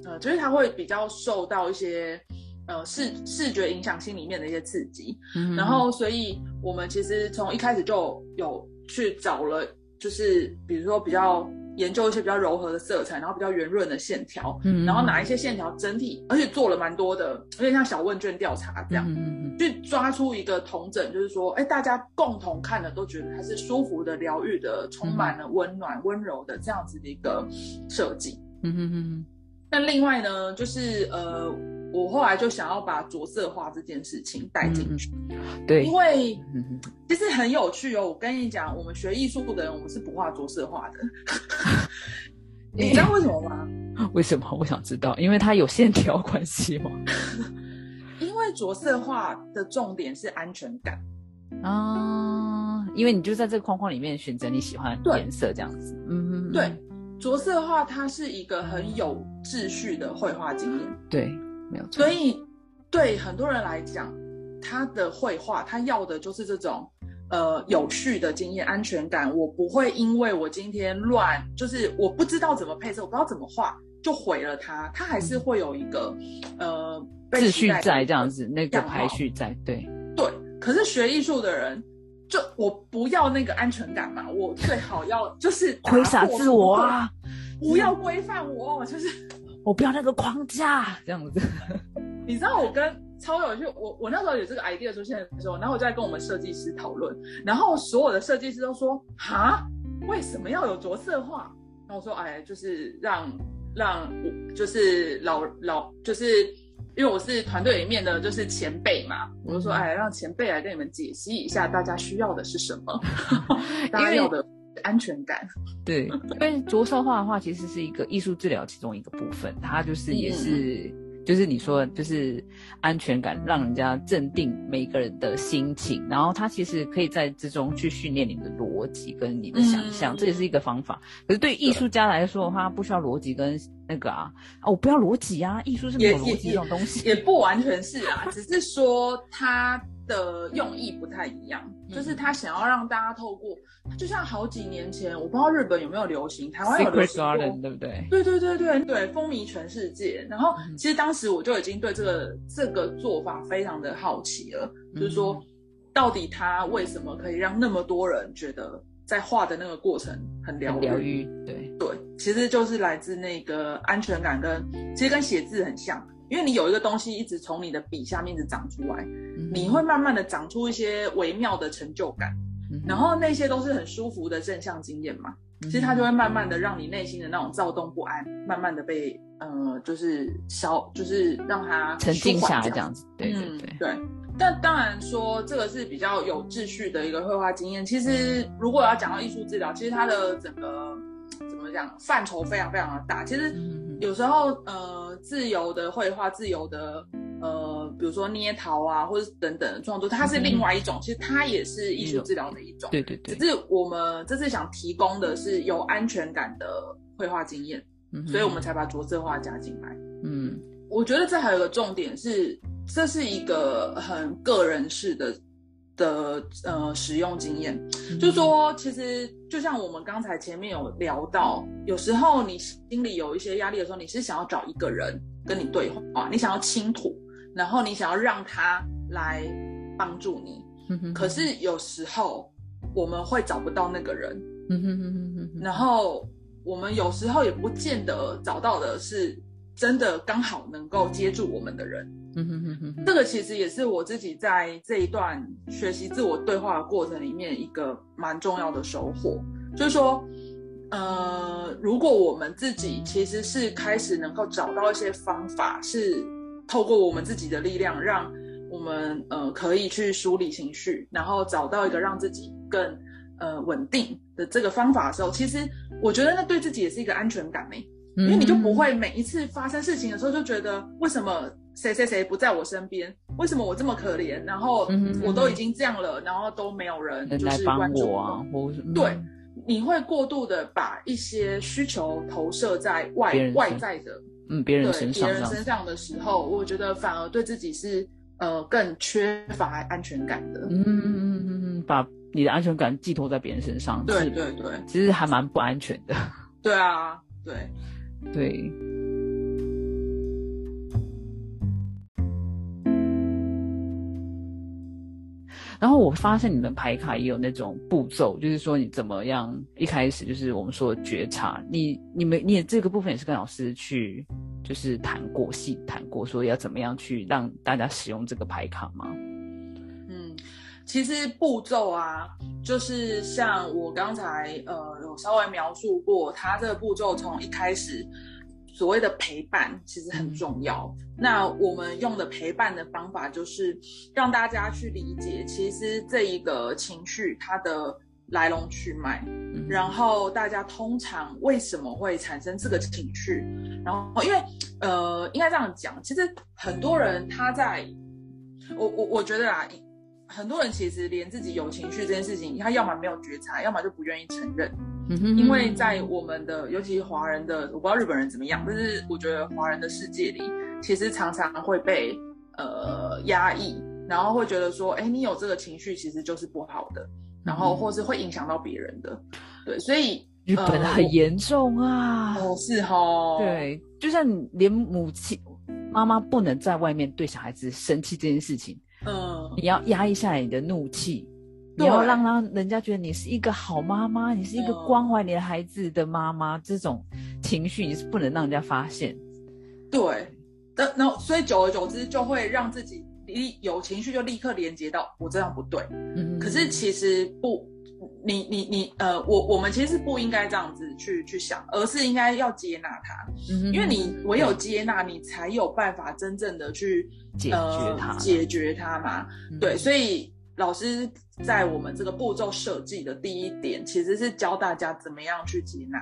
Speaker 2: 呃，就是他会比较受到一些呃视视觉影响心里面的一些刺激，
Speaker 1: 嗯
Speaker 2: 然后所以我们其实从一开始就有去找了，就是比如说比较研究一些比较柔和的色彩，然后比较圆润的线条，
Speaker 1: 嗯
Speaker 2: 然后哪一些线条整体，而且做了蛮多的，有点像小问卷调查这样。
Speaker 1: 嗯嗯
Speaker 2: 去抓出一个同整，就是说，哎，大家共同看的都觉得它是舒服的、疗愈的、充满了温暖、温柔的这样子的一个设计。
Speaker 1: 嗯嗯嗯
Speaker 2: 那另外呢，就是呃，我后来就想要把着色画这件事情带进去，
Speaker 1: 嗯，对
Speaker 2: 因，为其实很有趣哦。我跟你讲，我们学艺术的人，我们是不画着色画的。你知道为什么吗？
Speaker 1: 为什么？我想知道，因为它有线条关系吗？
Speaker 2: 因为着色画的重点是安全感。
Speaker 1: 啊，因为你就在这个框框里面选择你喜欢颜色，这样子。嗯
Speaker 2: 对，着色画它是一个很有秩序的绘画经验。
Speaker 1: 对，没有错。
Speaker 2: 所以对很多人来讲，他的绘画他要的就是这种呃有序的经验、安全感。我不会因为我今天乱，就是我不知道怎么配色，我不知道怎么画，就毁了它。它还是会有一个呃被
Speaker 1: 秩序在这样子，那个排序在，对，
Speaker 2: 对，可是学艺术的人。就我不要那个安全感嘛，我最好要就是打
Speaker 1: 挥洒自我啊，
Speaker 2: 不要规范我，就是
Speaker 1: 我不要那个框架，这样子。
Speaker 2: 你知道我跟超有趣，我我那时候有这个 idea 出现的时候，然后我就在跟我们设计师讨论，然后所有的设计师都说：“哈，为什么要有着色化？”然后我说：“哎，就是让让我就是老老就是。”因为我是团队里面的就是前辈嘛，我就说，哎，让前辈来跟你们解析一下，大家需要的是什么，大家要的安全感。
Speaker 1: 对，因为着色画的话，其实是一个艺术治疗其中一个部分，它就是也是，就是你说就是安全感，让人家镇定每个人的心情，然后它其实可以在之中去训练你的逻辑跟你的想象，
Speaker 2: 嗯
Speaker 1: 这也是一个方法。可是对艺术家来说的话，不需要逻辑跟那个啊，啊，我不要逻辑啊，艺术是没有逻辑这种东西。
Speaker 2: 也不完全是啊，只是说他的用意不太一样，
Speaker 1: 嗯。
Speaker 2: 就是他想要让大家透过，就像好几年前，我不知道日本有没有流行，台湾有流行过。
Speaker 1: Garden 对不对？
Speaker 2: 对对对对对，风靡全世界。然后
Speaker 1: 嗯。
Speaker 2: 其实当时我就已经对这个这个做法非常的好奇了，就是说
Speaker 1: 嗯
Speaker 2: 到底他为什么可以让那么多人觉得在画的那个过程很疗
Speaker 1: 很疗愈，对，
Speaker 2: 对，其实就是来自那个安全感跟，其实跟写字很像，因为你有一个东西一直从你的笔下面一直长出来，
Speaker 1: 嗯
Speaker 2: 你会慢慢的长出一些微妙的成就感，
Speaker 1: 嗯
Speaker 2: 然后那些都是很舒服的正向经验嘛，其实它就会慢慢的让你内心的那种躁动不安，慢慢的被呃就是消，就是让它
Speaker 1: 沉静下来这
Speaker 2: 这样
Speaker 1: 样子，对对
Speaker 2: 嗯
Speaker 1: 对，
Speaker 2: 对，但当然说这个是比较有秩序的一个绘画经验。其实如果要讲到艺术治疗，其实它的整个怎么讲范畴非常非常的大。其实有时候呃，自由的绘画、自由的呃，比如说捏陶啊，或者等等的创作，它是另外一种。其实它也是艺术治疗的一种。
Speaker 1: 对对对。
Speaker 2: 只是我们这次想提供的是有安全感的绘画经验，所以我们才把着色画加进来。嗯，我觉得这还有个重点是。这是一个很个人式的的呃使用经验，就是说，其实就像我们刚才前面有聊到，有时候你心里有一些压力的时候，你是想要找一个人跟你对话，你想要倾吐，然后你想要让他来帮助你。可是有时候我们会找不到那个人，然后我们有时候也不见得找到的是真的刚好能够接住我们的人。嗯哼哼哼，这个其实也是我自己在这一段学习自我对话的过程里面一个蛮重要的收获，就是说，呃，如果我们自己其实是开始能够找到一些方法，是透过我们自己的力量，让我们呃可以去梳理情绪，然后找到一个让自己更呃稳定的这个方法的时候，其实我觉得那对自己也是一个安全感呢，因为你就不会每一次发生事情的时候就觉得为什么。谁谁谁不在我身边？为什么我这么可怜？然后我都已经这样了，然后都没有人就是关注
Speaker 1: 我。
Speaker 2: 对，你会过度的把一些需求投射在外外在的，
Speaker 1: 嗯，别人身上，
Speaker 2: 别人身上的时候，我觉得反而对自己是呃更缺乏安全感的。嗯嗯
Speaker 1: 嗯嗯嗯，把你的安全感寄托在别人身上，
Speaker 2: 对对对，
Speaker 1: 其实还蛮不安全的。
Speaker 2: 对啊，对
Speaker 1: 对。然后我发现你们排卡也有那种步骤，就是说你怎么样一开始就是我们说的觉察，你你们你这个部分也是跟老师去就是谈过细谈过，说要怎么样去让大家使用这个排卡吗？
Speaker 2: 嗯，其实步骤啊，就是像我刚才呃有稍微描述过，它这个步骤从一开始。所谓的陪伴其实很重要。那我们用的陪伴的方法，就是让大家去理解，其实这一个情绪它的来龙去脉，然后大家通常为什么会产生这个情绪？然后因为呃，应该这样讲，其实很多人他在，我我我觉得啊，很多人其实连自己有情绪这件事情，他要么没有觉察，要么就不愿意承认。因为在我们的，尤其华人的，我不知道日本人怎么样，但是我觉得华人的世界里，其实常常会被呃压抑，然后会觉得说，哎，你有这个情绪其实就是不好的，然后或是会影响到别人的，对，所以
Speaker 1: 日本很严重啊，
Speaker 2: 哦是哦，
Speaker 1: 对，就像连母亲妈妈不能在外面对小孩子生气这件事情，嗯，你要压抑下来你的怒气。你要让让人家觉得你是一个好妈妈，你是一个关怀你的孩子的妈妈，这种情绪你是不能让人家发现。
Speaker 2: 对，那那所以久而久之就会让自己立有情绪就立刻连接到我这样不对。嗯，可是其实不，你你你呃，我我们其实不应该这样子去去想，而是应该要接纳它。嗯，因为你唯有接纳，你才有办法真正的去
Speaker 1: 解决它，
Speaker 2: 解决它嘛。对，所以。老师在我们这个步骤设计的第一点，其实是教大家怎么样去接纳，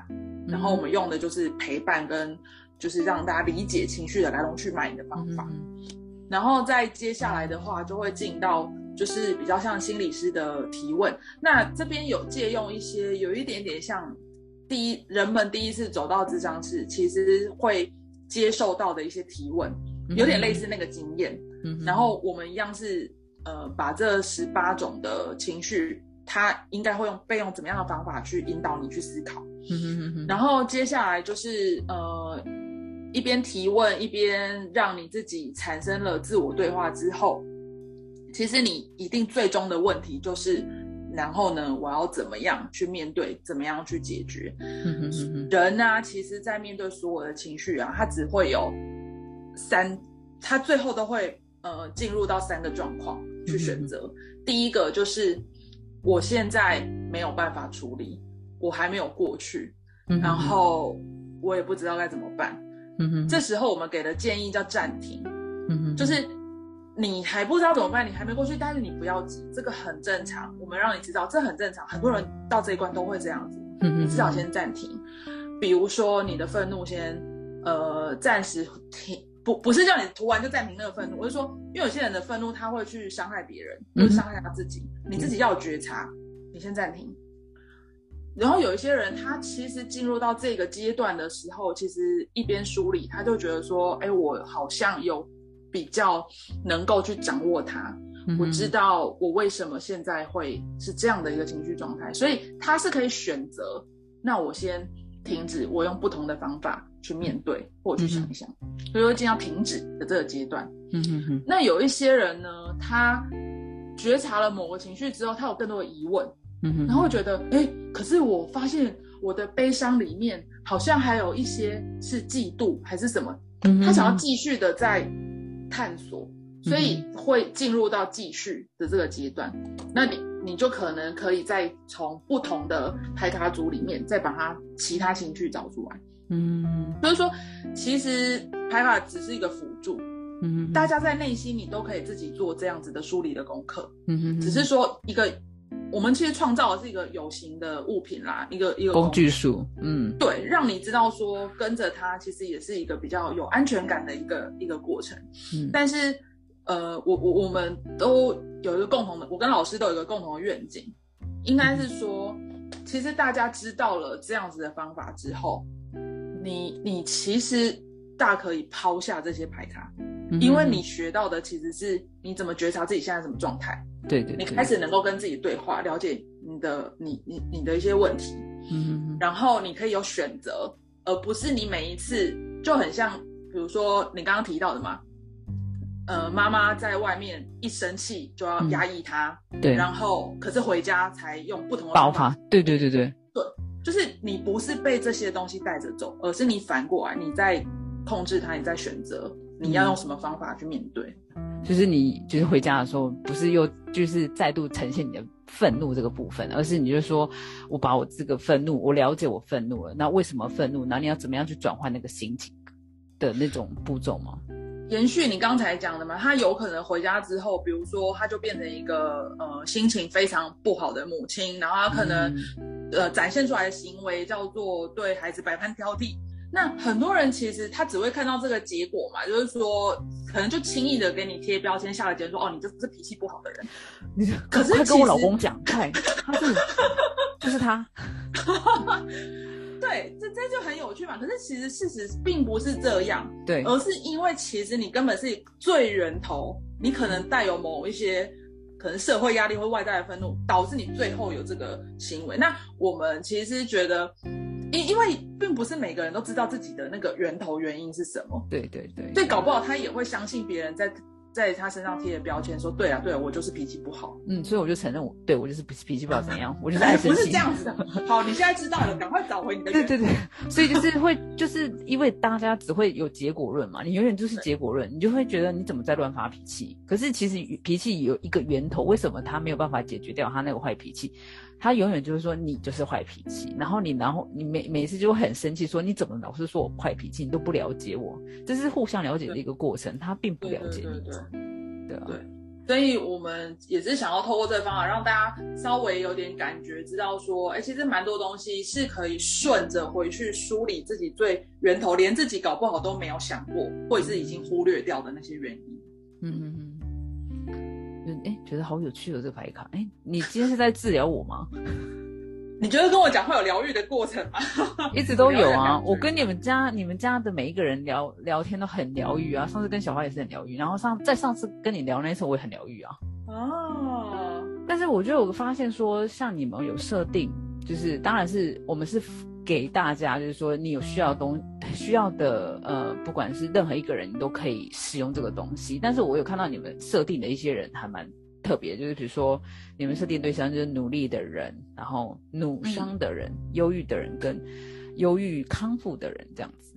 Speaker 2: 然后我们用的就是陪伴跟就是让大家理解情绪的来龙去脉的方法。然后在接下来的话，就会进到就是比较像心理师的提问。那这边有借用一些有一点点像第一人们第一次走到智商室，其实会接受到的一些提问，有点类似那个经验。然后我们一样是。呃，把这十八种的情绪，他应该会用被用怎么样的方法去引导你去思考。然后接下来就是呃，一边提问一边让你自己产生了自我对话之后，其实你一定最终的问题就是，然后呢，我要怎么样去面对，怎么样去解决？人呢，其实在面对所有的情绪啊，他只会有三，他最后都会呃进入到三个状况。去选择，第一个就是我现在没有办法处理，我还没有过去，然后我也不知道该怎么办。嗯哼，这时候我们给的建议叫暂停。嗯哼，就是你还不知道怎么办，你还没过去，但是你不要急，这个很正常。我们让你知道，这很正常，很多人到这一关都会这样子。
Speaker 1: 嗯
Speaker 2: 你至少先暂停，比如说你的愤怒先呃暂时停，不不是叫你涂完就暂停那个愤怒，我是说，因为有些人的愤怒他会去伤害别人，或者伤害他自己，你自己要有觉察，你先暂停。然后有一些人，他其实进入到这个阶段的时候，其实一边梳理，他就觉得说，哎，我好像有比较能够去掌握它，我知道我为什么现在会是这样的一个情绪状态，所以他是可以选择，那我先停止，我用不同的方法去面对或去想一想，所以会进到停止的这个阶段。
Speaker 1: 嗯哼哼。
Speaker 2: 那有一些人呢，他觉察了某个情绪之后，他有更多的疑问。
Speaker 1: 嗯哼，
Speaker 2: 然后会觉得，哎，可是我发现我的悲伤里面好像还有一些是嫉妒还是什么，他想要继续的在探索，所以会进入到继续的这个阶段。那你你就可能可以再从不同的排卡组里面再把它其他情绪找出来。
Speaker 1: 嗯，
Speaker 2: 就是说，其实牌卡只是一个辅助，
Speaker 1: 嗯，
Speaker 2: 大家在内心你都可以自己做这样子的梳理的功课，
Speaker 1: 嗯哼，
Speaker 2: 只是说一个。我们其实创造的是一个有形的物品啦，一个一个
Speaker 1: 工具书，嗯，
Speaker 2: 对，让你知道说跟着它其实也是一个比较有安全感的一个一个过程。
Speaker 1: 嗯，
Speaker 2: 但是呃，我我我们都有一个共同的，我跟老师都有一个共同的愿景，应该是说，其实大家知道了这样子的方法之后，你你其实大可以抛下这些牌卡，因为你学到的其实是你怎么觉察自己现在什么状态。
Speaker 1: 对对，
Speaker 2: 你开始能够跟自己对话，了解你的你你你的一些问题，
Speaker 1: 嗯，
Speaker 2: 然后你可以有选择，而不是你每一次就很像，比如说你刚刚提到的嘛，呃，妈妈在外面一生气就要压抑他，
Speaker 1: 对，
Speaker 2: 然后可是回家才用不同的
Speaker 1: 爆发，对对对对
Speaker 2: 对，就是你不是被这些东西带着走，而是你反过来你在控制他，你在选择你要用什么方法去面对。
Speaker 1: 就是你，就是回家的时候，不是又就是再度呈现你的愤怒这个部分，而是你就说，我把我这个愤怒，我了解我愤怒了，那为什么愤怒？那你要怎么样去转换那个心情的那种步骤吗？
Speaker 2: 延续你刚才讲的嘛，他有可能回家之后，比如说他就变成一个呃心情非常不好的母亲，然后他可能、呃展现出来的行为叫做对孩子百般挑剔。那很多人其实他只会看到这个结果嘛，就是说可能就轻易的给你贴标签，下了结论说哦，你就是脾气不好的人。
Speaker 1: 你可是跟我老公讲，看他是就是他。
Speaker 2: 对，这这就很有趣嘛。可是其实事实并不是这样，
Speaker 1: 对，
Speaker 2: 而是因为其实你根本是最源头，你可能带有某一些可能社会压力或外在的愤怒，导致你最后有这个行为。那我们其实觉得。因因为并不是每个人都知道自己的那个源头原因是什么，
Speaker 1: 对对对，
Speaker 2: 所以搞不好他也会相信别人在在他身上贴的标签，说对啊对啊，我就是脾气不好，
Speaker 1: 嗯，所以我就承认我对我就是脾脾气不好怎样，我就是 爱生气，
Speaker 2: 不是这样子的。好，你现在知道了，赶快找回你的。
Speaker 1: 对对对，所以就是会就是因为大家只会有结果论嘛，你永远就是结果论，你就会觉得你怎么在乱发脾气？可是其实脾气有一个源头，为什么他没有办法解决掉他那个坏脾气？他永远就是说你就是坏脾气，然后你然后你每每次就会很生气，说你怎么老是说我坏脾气，你都不了解我，这是互相了解的一个过程，他并不了解你，
Speaker 2: 对
Speaker 1: 对啊，
Speaker 2: 对，所以我们也是想要透过这个方法，让大家稍微有点感觉，知道说，哎，其实蛮多东西是可以顺着回去梳理自己最源头，连自己搞不好都没有想过，或者是已经忽略掉的那些原因。
Speaker 1: 嗯嗯嗯。哎，觉得好有趣哦，这个牌卡。哎，你今天是在治疗我吗？
Speaker 2: 你觉得跟我讲话有疗愈的过程吗？
Speaker 1: 一直都有啊。我跟你们家、你们家的每一个人聊聊天都很疗愈啊。上次跟小花也是很疗愈，然后上在上次跟你聊那次我也很疗愈啊。
Speaker 2: 哦。
Speaker 1: 但是我就有发现说，像你们有设定，就是当然是我们是给大家，就是说你有需要东 需要的，呃，不管是任何一个人，你都可以使用这个东西。但是我有看到你们设定的一些人还蛮特别，就是比如说你们设定对象就是努力的人，然后努伤的人、忧郁的人跟忧郁康复的人这样子。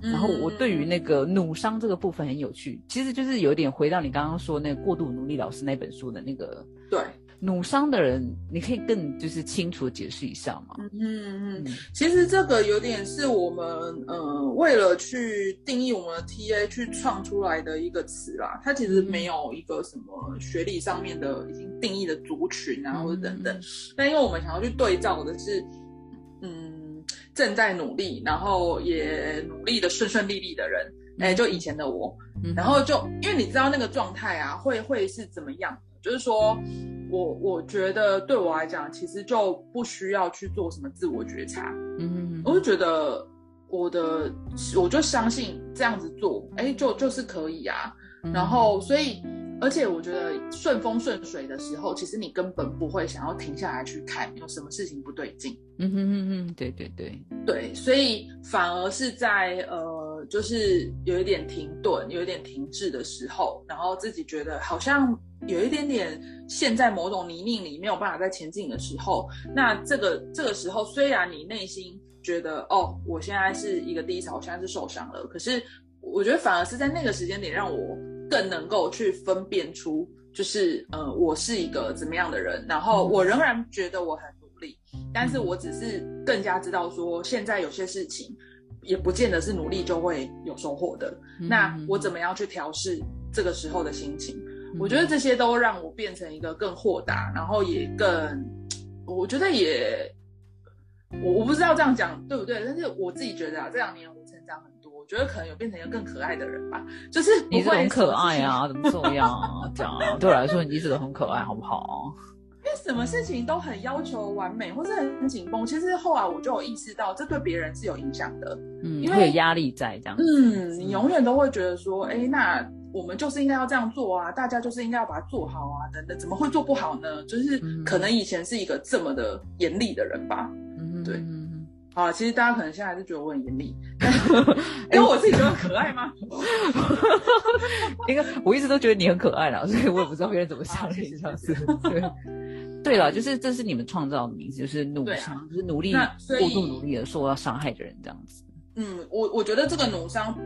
Speaker 1: 然后我对于那个努伤这个部分很有趣，其实就是有点回到你刚刚说那个过度努力老师那本书的那个
Speaker 2: 对。
Speaker 1: 努伤的人，你可以更就是清楚解释一下吗？
Speaker 2: 嗯嗯嗯，其实这个有点是我们呃为了去定义我们的 TA 去创出来的一个词啦，它其实没有一个什么学历上面的已经定义的族群啊或者等等，但因为我们想要去对照的是，嗯，正在努力，然后也努力的顺顺利利的人，哎，就以前的我，然后就因为你知道那个状态啊，会会是怎么样？就是说，我我觉得对我来讲，其实就不需要去做什么自我觉察。嗯，我就觉得我的，我就相信这样子做，哎，就就是可以啊。然后，所以，而且我觉得顺风顺水的时候，其实你根本不会想要停下来去看有什么事情不对劲。
Speaker 1: 嗯哼哼哼，对对对
Speaker 2: 对，所以反而是在呃，就是有一点停顿、有一点停滞的时候，然后自己觉得好像。有一点点陷在某种泥泞里，没有办法再前进的时候，那这个这个时候，虽然你内心觉得哦，我现在是一个低潮，我现在是受伤了，可是我觉得反而是在那个时间点，让我更能够去分辨出，就是呃，我是一个怎么样的人，然后我仍然觉得我很努力，但是我只是更加知道说，现在有些事情也不见得是努力就会有收获的，那我怎么样去调试这个时候的心情？我觉得这些都让我变成一个更豁达，然后也更，我觉得也，我我不知道这样讲对不对，但是我自己觉得啊，这两年我成长很多，我觉得可能有变成一个更可爱的人吧，就是
Speaker 1: 你是很可爱啊，怎么这样啊？这样对我来说，你一直都很可爱，好不好？
Speaker 2: 因为什么事情都很要求完美，或是很紧绷，其实后来我就有意识到，这对别人是有影响的，
Speaker 1: 嗯，因为有压力在这样，
Speaker 2: 嗯，你永远都会觉得说，哎，那。我们就是应该要这样做啊，大家就是应该要把它做好啊，等等，怎么会做不好呢？就是可能以前是一个这么的严厉的人吧。嗯，对。啊，其实大家可能现在还是觉得我很严厉，因为我自己觉得可爱吗？
Speaker 1: 因为我一直都觉得你很可爱啦，所以我也不知道别人怎么想 你这样子。对，对了，就是这是你们创造的名字，就是努伤，就是努力过度努力而受到伤害的人这样子。
Speaker 2: 嗯，我我觉得这个努伤，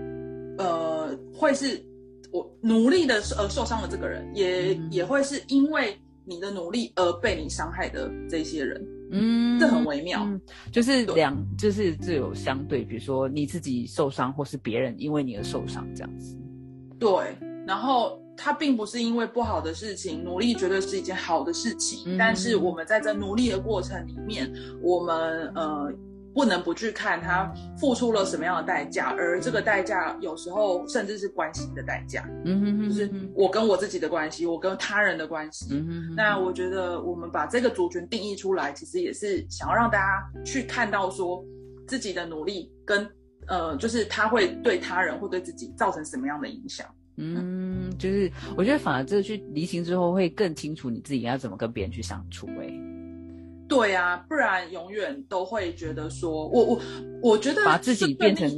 Speaker 2: 呃，会是。我努力的呃受伤的这个人，也也会是因为你的努力而被你伤害的这些人，嗯，这很微妙，
Speaker 1: 就是两，就是这有相对，比如说你自己受伤，或是别人因为你而受伤这样子。
Speaker 2: 对，然后他并不是因为不好的事情，努力绝对是一件好的事情，但是我们在这努力的过程里面，我们呃。不能不去看他付出了什么样的代价，而这个代价有时候甚至是关系的代价。嗯哼哼，就是我跟我自己的关系，我跟他人的关系。嗯哼，那我觉得我们把这个族群定义出来，其实也是想要让大家去看到说自己的努力跟呃，就是他会对他人或对自己造成什么样的影响。
Speaker 1: 嗯，就是我觉得反而这去离情之后，会更清楚你自己要怎么跟别人去相处。哎。
Speaker 2: 对啊，不然永远都会觉得说，我我我觉得
Speaker 1: 把自己变成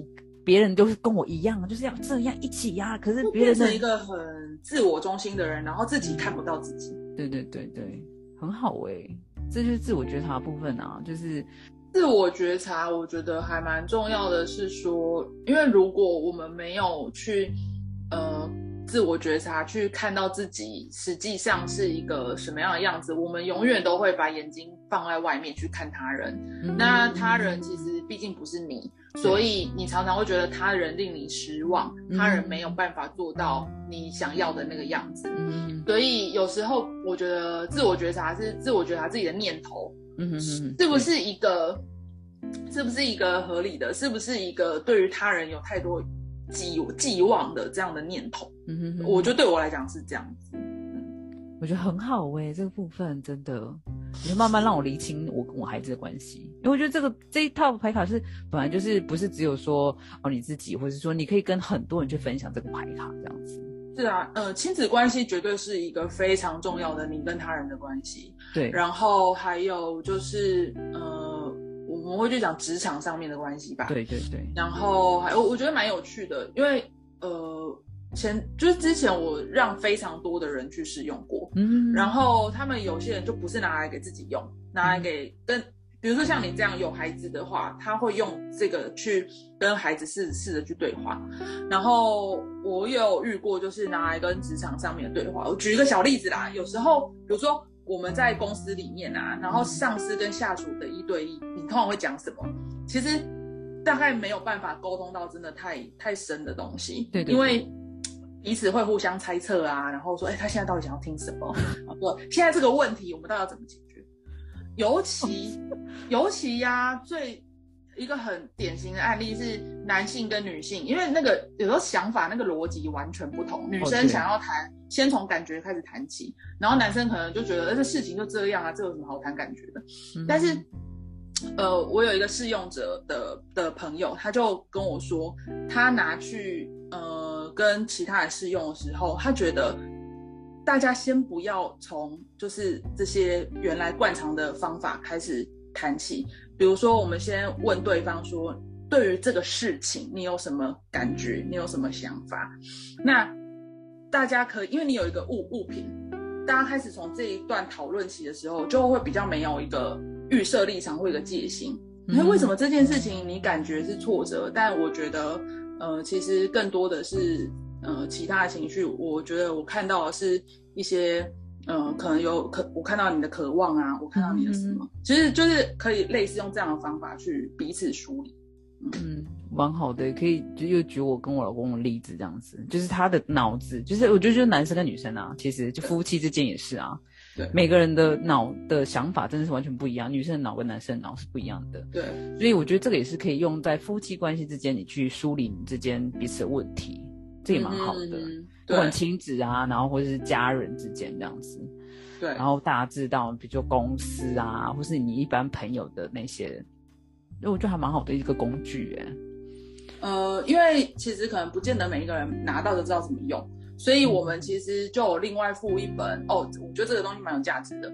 Speaker 1: 别人都是跟我一样，就是要这样一起呀。可是别人
Speaker 2: 是一个很自我中心的人，然后自己看不到自己。
Speaker 1: 对对对对，很好哎，这就是自我觉察部分啊。就是
Speaker 2: 自我觉察，我觉得还蛮重要的是说，因为如果我们没有去呃。自我觉察，去看到自己实际上是一个什么样的样子。我们永远都会把眼睛放在外面去看他人，那他人其实毕竟不是你，所以你常常会觉得他人令你失望，他人没有办法做到你想要的那个样子。所以有时候我觉得自我觉察是自我觉察自己的念头，是不是一个，是不是一个合理的，是不是一个对于他人有太多。寄寄望的这样的念头，嗯哼，我觉得对我来讲是这样子，
Speaker 1: 嗯，我觉得很好哎，这个部分真的，你就慢慢让我理清我跟我孩子的关系，因为我觉得这个这一套牌卡是本来就是不是只有说哦你自己，或者说你可以跟很多人去分享这个牌卡这样子。
Speaker 2: 是啊，呃，亲子关系绝对是一个非常重要的你跟他人的关系，
Speaker 1: 对，
Speaker 2: 然后还有就是呃。我们会去讲职场上面的关系吧，
Speaker 1: 对对对，
Speaker 2: 然后还我我觉得蛮有趣的，因为呃前就是之前我让非常多的人去试用过，嗯，然后他们有些人就不是拿来给自己用，拿来给跟比如说像你这样有孩子的话，他会用这个去跟孩子试试着去对话，然后我有遇过就是拿来跟职场上面的对话，我举一个小例子啦，有时候比如说我们在公司里面啊，然后上司跟下属的一对一，你通常会讲什么？其实大概没有办法沟通到真的太太深的东西，
Speaker 1: 对对
Speaker 2: 因为彼此会互相猜测啊，然后说，哎，他现在到底想要听什么？说现在这个问题我们到底要怎么解决？尤其 尤其呀、最一个很典型的案例是男性跟女性，因为那个有时候想法那个逻辑完全不同。女生想要谈，先从感觉开始谈起，然后男生可能就觉得，呃这事情就这样啊，这有什么好谈感觉的？
Speaker 1: 嗯
Speaker 2: 但是，呃，我有一个试用者的的朋友，他就跟我说，他拿去呃跟其他人试用的时候，他觉得大家先不要从就是这些原来惯常的方法开始谈起，比如说我们先问对方说，对于这个事情你有什么感觉，你有什么想法？那大家可以，因为你有一个物物品，大家开始从这一段讨论起的时候，就会比较没有一个预设立场或一个戒心。那、为什么这件事情你感觉是挫折？但我觉得，呃，其实更多的是呃其他的情绪。我觉得我看到的是一些，呃，可能有可我看到你的渴望啊，我看到你的什么，其实就是可以类似用这样的方法去彼此梳理。
Speaker 1: 嗯，蛮好的，可以就又举我跟我老公的例子，这样子，就是他的脑子，就是我觉得就是男生跟女生啊，其实就夫妻之间也是啊，
Speaker 2: 对。
Speaker 1: 每个人的脑的想法真的是完全不一样，女生的脑跟男生的脑是不一样的，
Speaker 2: 对，
Speaker 1: 所以我觉得这个也是可以用在夫妻关系之间，你去梳理你之间彼此的问题，这也蛮好的，
Speaker 2: 嗯
Speaker 1: 不管亲子啊，然后或者是家人之间这样子，
Speaker 2: 对，
Speaker 1: 然后大致到比如说公司啊，或是你一般朋友的那些，因为我觉得还蛮好的一个工具哎。
Speaker 2: 呃，因为其实可能不见得每一个人拿到就知道怎么用，所以我们其实就有另外附一本哦，我觉得这个东西蛮有价值的。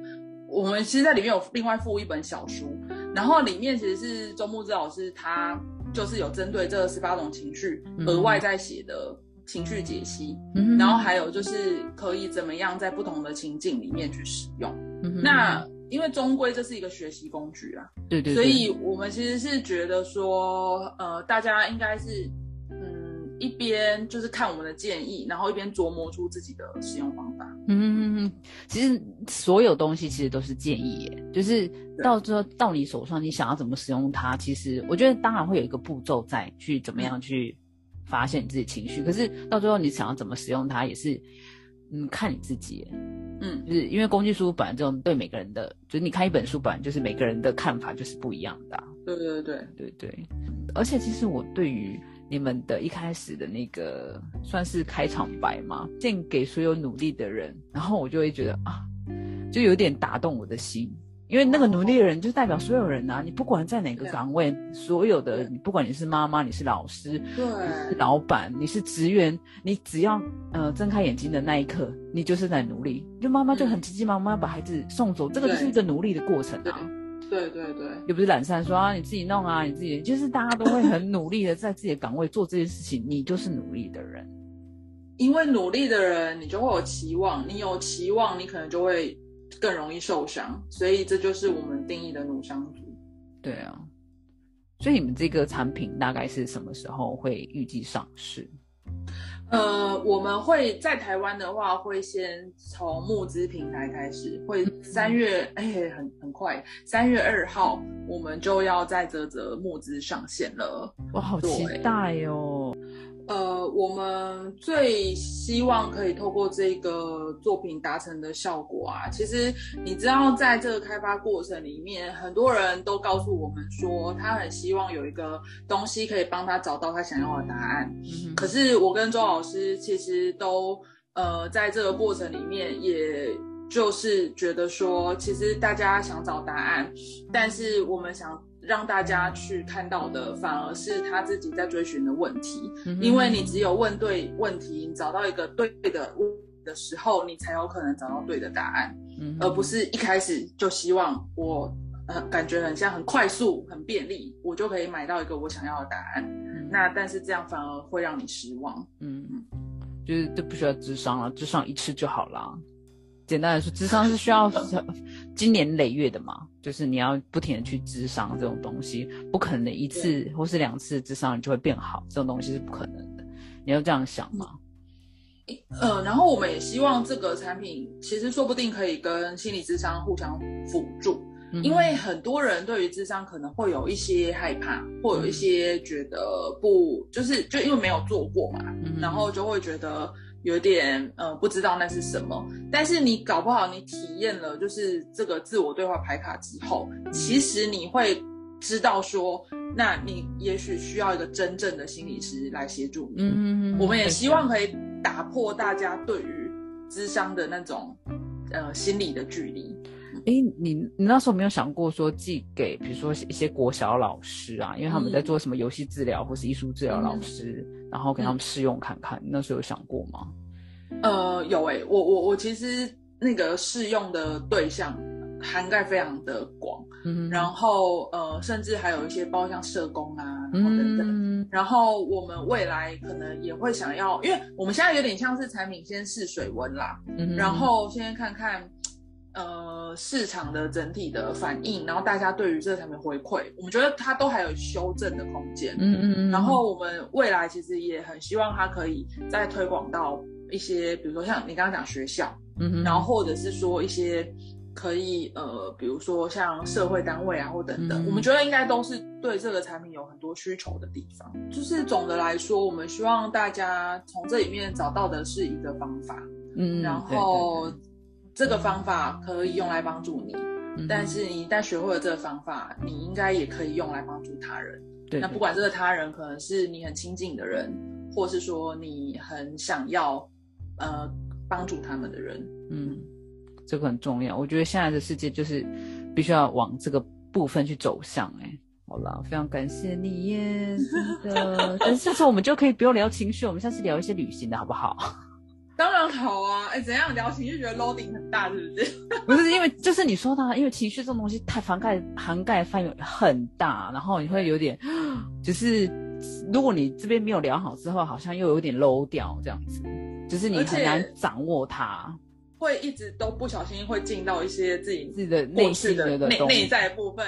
Speaker 2: 我们其实在里面有另外附一本小书，然后里面其实是周木之老师他就是有针对这十八种情绪
Speaker 1: 嗯
Speaker 2: 额外在写的情绪解析，
Speaker 1: 嗯
Speaker 2: 然后还有就是可以怎么样在不同的情境里面去使用。
Speaker 1: 嗯
Speaker 2: 那因为终归这是一个学习工具啊，
Speaker 1: 对对对，
Speaker 2: 所以我们其实是觉得说，呃，大家应该是，嗯，一边就是看我们的建议，然后一边琢磨出自己的使用方法。
Speaker 1: 嗯，其实所有东西其实都是建议耶，就是到最后到你手上，你想要怎么使用它，其实我觉得当然会有一个步骤在去怎么样去发现你自己情绪，可是到最后你想要怎么使用它，也是嗯看你自己耶，
Speaker 2: 嗯，
Speaker 1: 就是因为工具书本来这种对每个人的，就是你看一本书本来就是每个人的看法就是不一样的啊、
Speaker 2: 对对对，
Speaker 1: 对对，而且其实我对于你们的一开始的那个算是开场白嘛，献给所有努力的人，然后我就会觉得啊，就有点打动我的心，因为那个努力的人就代表所有人啊，你不管在哪个
Speaker 2: 对。
Speaker 1: 岗位，所有的你不管你是妈妈，你是老师，你是
Speaker 2: 对，
Speaker 1: 老板，你是职员，你只要呃睁开眼睛的那一刻，你就是在努力。就妈妈就很
Speaker 2: 嗯。
Speaker 1: 急急忙忙把孩子送走，这个就是一个努力的过程啊。
Speaker 2: 对对对，
Speaker 1: 又不是懒散说啊，你自己弄啊，你自己就是大家都会很努力的在自己的岗位做这件事情，你就是努力的人。
Speaker 2: 因为努力的人，你就会有期望，你有期望，你可能就会更容易受伤，所以这就是我们定义的努伤族。
Speaker 1: 对啊，所以你们这个产品大概是什么时候会预计上市？
Speaker 2: 呃，我们会在台湾的话，会先从募资平台开始，会三月，哎、很很快，三月二号我们就要在泽泽募资上线了。
Speaker 1: 我好期待哦！
Speaker 2: 呃，我们最希望可以透过这个作品达成的效果啊，其实你知道，在这个开发过程里面，很多人都告诉我们说，他很希望有一个东西可以帮他找到他想要的答案。
Speaker 1: 嗯
Speaker 2: 可是我跟周老师其实都呃，在这个过程里面，也就是觉得说，其实大家想找答案，但是我们想让大家去看到的，反而是他自己在追寻的问题。
Speaker 1: 嗯
Speaker 2: 因为你只有问对问题，你找到一个对的问题的时候，你才有可能找到对的答案，
Speaker 1: 嗯
Speaker 2: 而不是一开始就希望我呃感觉很像很快速、很便利，我就可以买到一个我想要的答案。
Speaker 1: 嗯
Speaker 2: 那但是这样反而会让你失望。
Speaker 1: 嗯，就是都不需要智商了，智商一次就好啦。简单来说，智商是需要经年累月的嘛，就是你要不停的去智商这种东西，不可能一次或是两次智商你就会变好，这种东西是不可能的。你要这样想嘛？
Speaker 2: 呃，然后我们也希望这个产品其实说不定可以跟心理智商互相辅助，因为很多人对于智商可能会有一些害怕，或有一些觉得不，就是就因为没有做过嘛，然后就会觉得有点呃不知道那是什么。但是你搞不好你体验了就是这个自我对话牌卡之后，其实你会知道说，那你也许需要一个真正的心理师来协助你。嗯，我们也希望可以。打破大家对于智商的那种呃心理的距离。
Speaker 1: 哎，你你那时候没有想过说寄给比如说一些国小老师啊，因为他们在做什么游戏治疗或是艺术治疗老师，然后给他们试用看看。那时候有想过吗？
Speaker 2: 呃，有哎，我我我其实那个试用的对象涵盖非常的广，嗯，然后呃，甚至还有一些包括像社工啊，然后等等。然后我们未来可能也会想要，因为我们现在有点像是产品先试水温啦，然后先看看呃市场的整体的反应，然后大家对于这个产品回馈，我们觉得它都还有修正的空间。嗯嗯嗯。然后我们未来其实也很希望它可以再推广到一些，比如说像你刚刚讲学校，嗯然后或者是说一些。可以呃，比如说像社会单位啊，或等等，我们觉得应该都是对这个产品有很多需求的地方。就是总的来说，我们希望大家从这里面找到的是一个方法，嗯，然后这个方法可以用来帮助你，但是你一旦学会了这个方法，你应该也可以用来帮助他人。
Speaker 1: 对，
Speaker 2: 那不管这个他人可能是你很亲近的人，或是说你很想要呃帮助他们的人，嗯。
Speaker 1: 这个很重要，我觉得现在的世界就是必须要往这个部分去走向。哎，好了，非常感谢你耶，真的。但是下次我们就可以不用聊情绪，我们下次聊一些旅行的好不好？
Speaker 2: 当然好啊！哎，怎样聊情绪觉得 loading 很大，是不是？
Speaker 1: 不是，因为就是你说的，因为情绪这种东西它涵盖涵盖范围很大，然后你会有点，就是如果你这边没有聊好之后，好像又有点 low 掉这样子，就是你很难掌握它。
Speaker 2: 会一直都不小心会进到一些自己
Speaker 1: 自己的内
Speaker 2: 心的内内在部分。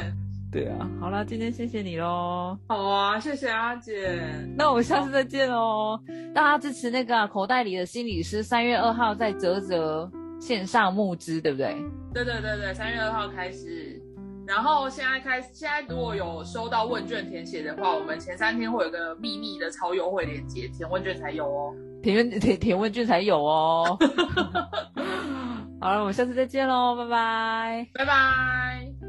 Speaker 1: 对啊，好啦，今天谢谢你喽。
Speaker 2: 好啊，谢谢阿姐。
Speaker 1: 那我们下次再见喽。大家支持那个口袋里的心理师，三月二号在泽泽线上募资，对不对？
Speaker 2: 对对对对，三月二号开始。然后现在开，现在如果有收到问卷填写的话，我们前三天会有个秘密的超优惠链接，填问卷才有哦。
Speaker 1: 填问填填问卷才有哦。好了，我们下次再见喽，拜拜，
Speaker 2: 拜拜。